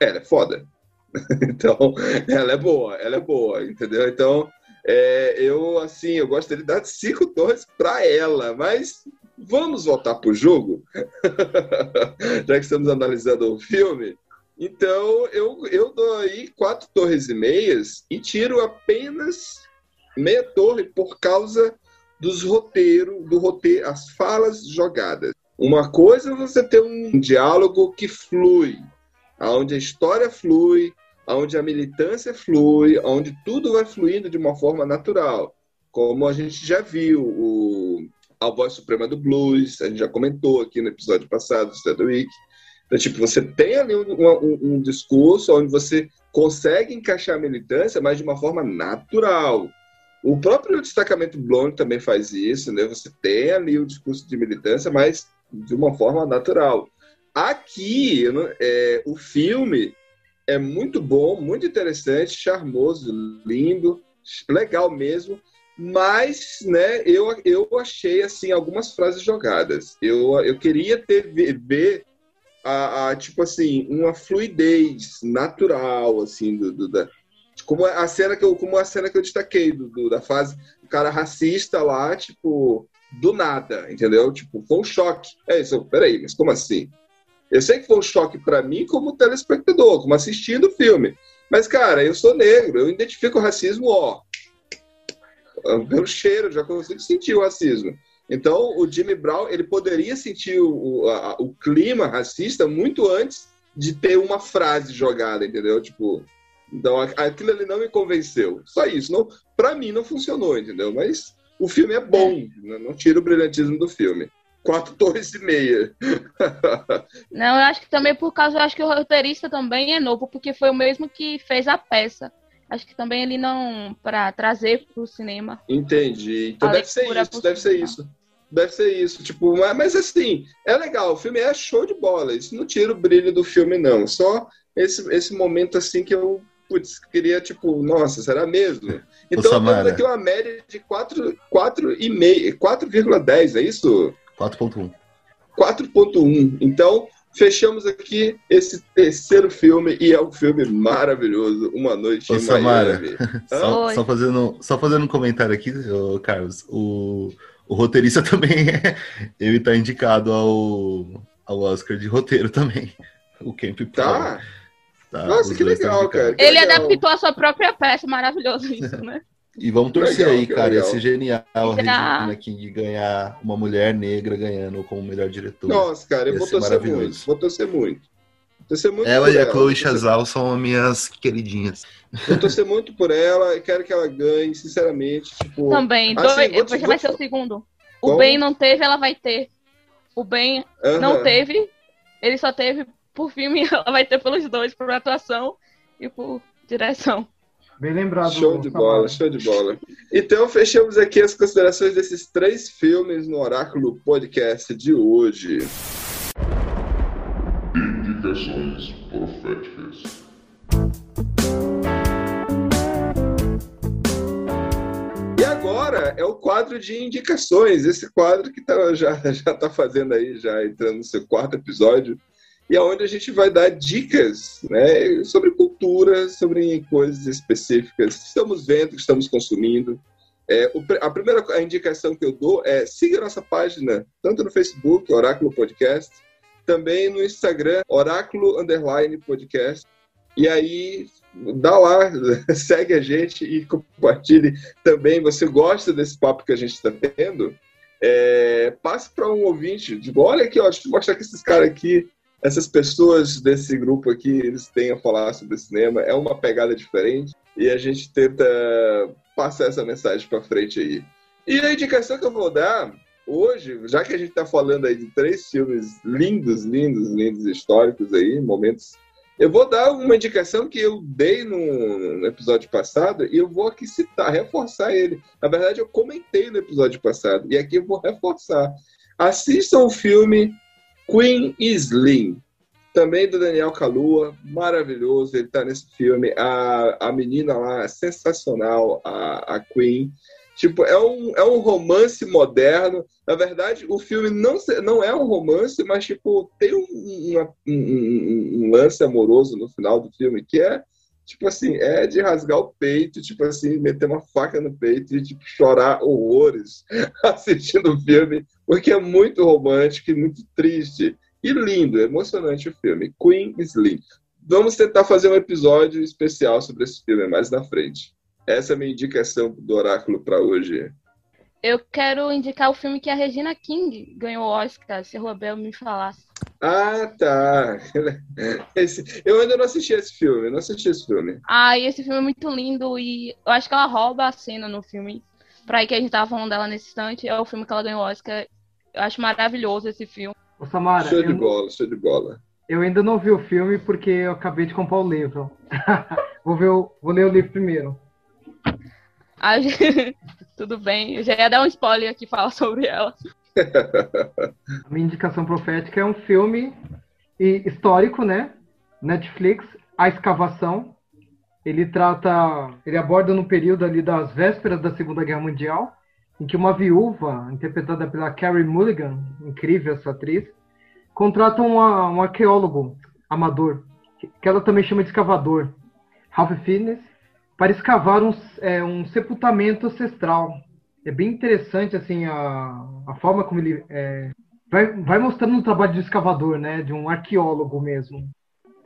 ela é foda. Então, ela é boa, ela é boa, entendeu? Então, é, eu, assim, eu gostaria de dar cinco torres para ela, mas vamos voltar pro jogo? Já que estamos analisando o filme. Então, eu, eu dou aí quatro torres e meias e tiro apenas meia torre por causa dos roteiros, do roteiro, as falas jogadas. Uma coisa é você ter um diálogo que flui, onde a história flui, onde a militância flui, onde tudo vai fluindo de uma forma natural. Como a gente já viu, o, a voz suprema do blues, a gente já comentou aqui no episódio passado do Stand Week. Então, tipo, você tem ali um, um, um discurso onde você consegue encaixar a militância, mas de uma forma natural. O próprio destacamento Blonde também faz isso, né? Você tem ali o discurso de militância, mas de uma forma natural. Aqui, não- é, o filme é muito bom, muito interessante, charmoso, lindo, legal mesmo, mas, né, eu, eu achei, assim, algumas frases jogadas. Eu, eu queria ter, ver a, a, tipo assim, uma fluidez natural, assim, do, do- da, como a cena que eu, como a cena que eu destaquei do, do- da fase do cara racista lá, tipo, do nada, entendeu? Tipo, foi um choque. É isso, peraí, mas como assim? Eu sei que foi um choque para mim como telespectador, como assistindo o filme. Mas, cara, eu sou negro, eu identifico o racismo, ó. Pelo cheiro, já consigo sentir o racismo. Então, o Jimmy Brown, ele poderia sentir o, a, o clima racista muito antes de ter uma frase jogada, entendeu? Tipo, então aquilo ali não me convenceu. Só isso. Não, para mim não funcionou, entendeu? Mas o filme é bom, né? não tira o brilhantismo do filme. Quatro torres e meia. não, eu acho que também por causa, eu acho que o roteirista também é novo, porque foi o mesmo que fez a peça. Acho que também ele não para trazer para o cinema. Entendi. Então deve ser isso, deve ser isso. Deve ser isso, tipo, mas, mas assim, é legal, o filme é show de bola, isso não tira o brilho do filme, não. Só esse, esse momento assim que eu putz, queria, tipo, nossa, será mesmo? Então temos aqui uma média de 4,10, é isso? 4,1. 4,1. Então, fechamos aqui esse terceiro filme e é um filme maravilhoso, Uma Noite Ô, em Samara, Miami. Só, só, fazendo, só fazendo um comentário aqui, Carlos, o, o roteirista também é, ele tá indicado ao, ao Oscar de roteiro também, o Camp Tá? Tá, Nossa, que legal, cara. Que ele legal. adaptou a sua própria peça, maravilhoso isso, né? E vamos torcer legal, aí, cara. Legal. Ser genial a Regina King ganhar uma mulher negra ganhando como melhor diretor. Nossa, cara, eu vou torcer muito. Vou torcer muito. Torcer muito ela e a Chloe Chazal são as minhas queridinhas. Vou torcer muito por ela e quero que ela ganhe, sinceramente. Tipo, Também. Assim, Dois, te, vai ser o segundo. O Ben não teve, ela vai ter. O Ben uh -huh. não teve, ele só teve por filme, ela vai ter pelos dois, por atuação e por direção. Bem lembrado. Show de bola, show de bola. Então, fechamos aqui as considerações desses três filmes no Oráculo Podcast de hoje. Indicações proféticas. E agora é o quadro de indicações. Esse quadro que tá, já está fazendo aí, já entrando no seu quarto episódio e aonde a gente vai dar dicas né, sobre cultura, sobre coisas específicas que estamos vendo, que estamos consumindo. É, a primeira a indicação que eu dou é siga nossa página, tanto no Facebook, Oráculo Podcast, também no Instagram, Oráculo Underline Podcast. E aí, dá lá, segue a gente e compartilhe também. Você gosta desse papo que a gente está tendo? É, passe para um ouvinte. Digo, olha aqui, ó, deixa eu mostrar que esses caras aqui essas pessoas desse grupo aqui, eles têm a falar sobre cinema, é uma pegada diferente e a gente tenta passar essa mensagem para frente aí. E a indicação que eu vou dar hoje, já que a gente está falando aí de três filmes lindos, lindos, lindos históricos aí, momentos, eu vou dar uma indicação que eu dei no, no episódio passado e eu vou aqui citar, reforçar ele. Na verdade, eu comentei no episódio passado e aqui eu vou reforçar. Assistam o filme Queen Slim, também do Daniel Kalua, maravilhoso, ele está nesse filme. A, a menina lá, sensacional, a, a Queen. Tipo, é um, é um romance moderno. Na verdade, o filme não, não é um romance, mas, tipo, tem um, uma, um, um, lance amoroso no final do filme que é, tipo assim, é de rasgar o peito, tipo assim, meter uma faca no peito e, tipo, chorar horrores assistindo o filme porque é muito romântico e muito triste. E lindo, emocionante o filme. Queen Slim. Vamos tentar fazer um episódio especial sobre esse filme mais na frente. Essa é a minha indicação do Oráculo para hoje. Eu quero indicar o filme que a Regina King ganhou o Oscar, se o Abel me falasse. Ah, tá. Esse, eu ainda não assisti esse filme, não assisti esse filme. Ah, e esse filme é muito lindo e eu acho que ela rouba a cena no filme. Pra aí que a gente tava falando dela nesse instante, é o filme que ela ganhou o Oscar. Eu acho maravilhoso esse filme. Ô, Samara, show de bola, show de bola. Eu ainda não vi o filme porque eu acabei de comprar o livro. vou, ver o, vou ler o livro primeiro. Ah, tudo bem, eu já ia dar um spoiler aqui falar sobre ela. A minha indicação profética é um filme histórico, né? Netflix, A Escavação. Ele trata, ele aborda no período ali das vésperas da Segunda Guerra Mundial em que uma viúva, interpretada pela Carrie Mulligan, incrível essa atriz, contrata uma, um arqueólogo amador, que ela também chama de escavador, Ralph Fitness, para escavar um, é, um sepultamento ancestral. É bem interessante assim a, a forma como ele é, vai, vai mostrando um trabalho de escavador, né? De um arqueólogo mesmo.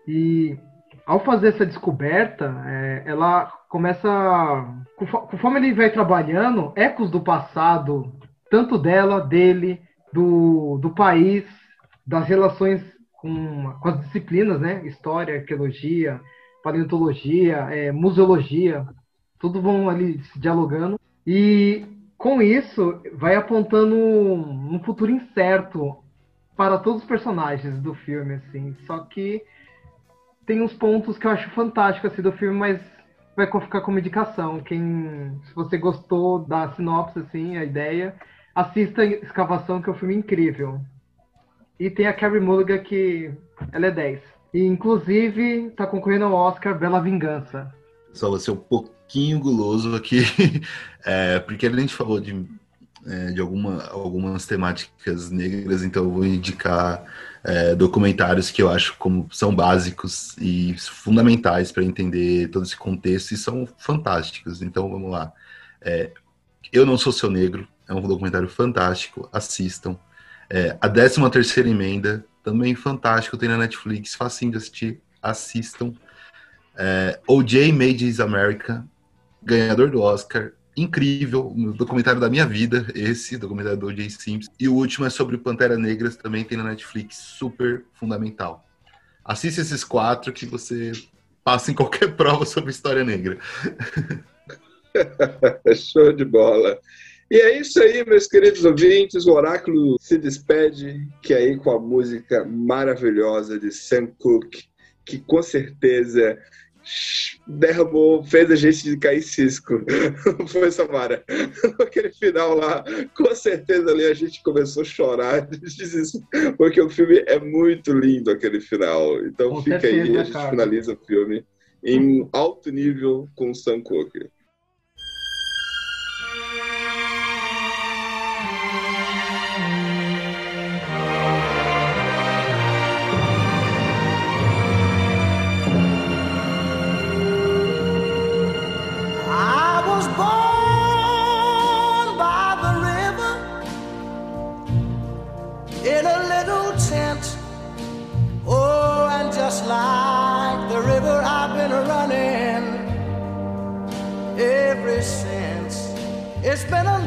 E ao fazer essa descoberta, é, ela começa. Conforme ele vai trabalhando, ecos do passado, tanto dela, dele, do, do país, das relações com, com as disciplinas, né? História, arqueologia, paleontologia, é, museologia, tudo vão ali se dialogando. E com isso, vai apontando um, futuro incerto para todos os personagens do filme, assim. Só que tem uns pontos que eu acho fantásticos assim, do filme, mas vai ficar como indicação. Quem, se você gostou da sinopse, assim, a ideia, assista Escavação, que é um filme incrível. E tem a Carrie Mulligan, que ela é 10. E, inclusive, tá concorrendo ao Oscar Bela Vingança. Só você um pouquinho guloso aqui, é, porque a gente falou de, é, de alguma, algumas temáticas negras, então eu vou indicar é, documentários que eu acho como são básicos e fundamentais para entender todo esse contexto e são fantásticos. Então vamos lá. É, eu não sou seu negro, é um documentário fantástico, assistam. É, a 13 terceira emenda, também fantástico, tem na Netflix, facinho de assistir, assistam. É, OJ Made in America, ganhador do Oscar, incrível, um documentário da minha vida, esse, documentário do O.J. Simpson. E o último é sobre Pantera Negra, também tem na Netflix, super fundamental. Assista esses quatro que você passa em qualquer prova sobre história negra. Show de bola. E é isso aí, meus queridos ouvintes. O Oráculo se despede, que é aí com a música maravilhosa de Sam Cooke, que com certeza derramou, fez a gente de cair cisco. Foi, Samara? Aquele final lá, com certeza ali a gente começou a chorar porque o filme é muito lindo, aquele final. Então com fica certeza, aí, a gente cara. finaliza o filme em alto nível com Sam Cooke. It's been a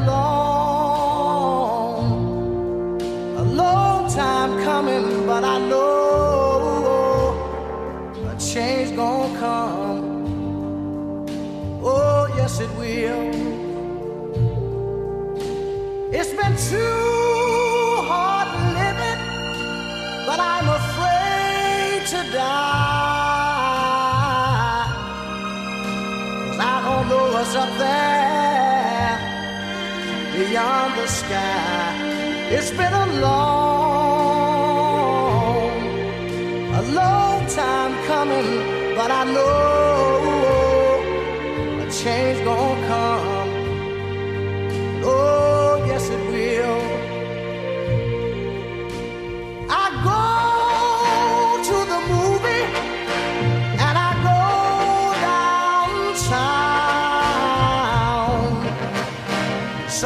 beyond the sky. It's been a long, a long time coming, but I know a change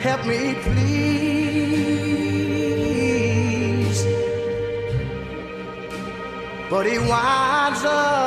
Help me please. But he winds up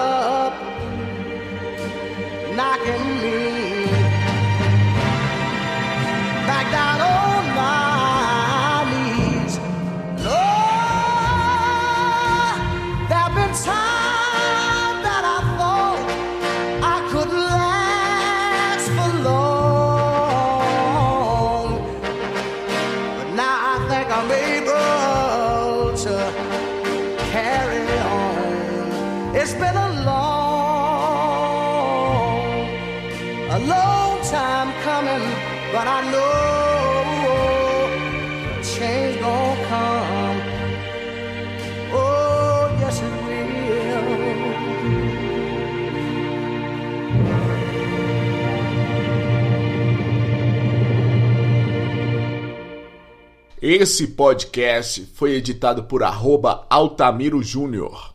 Esse podcast foi editado por arroba Altamiro Júnior.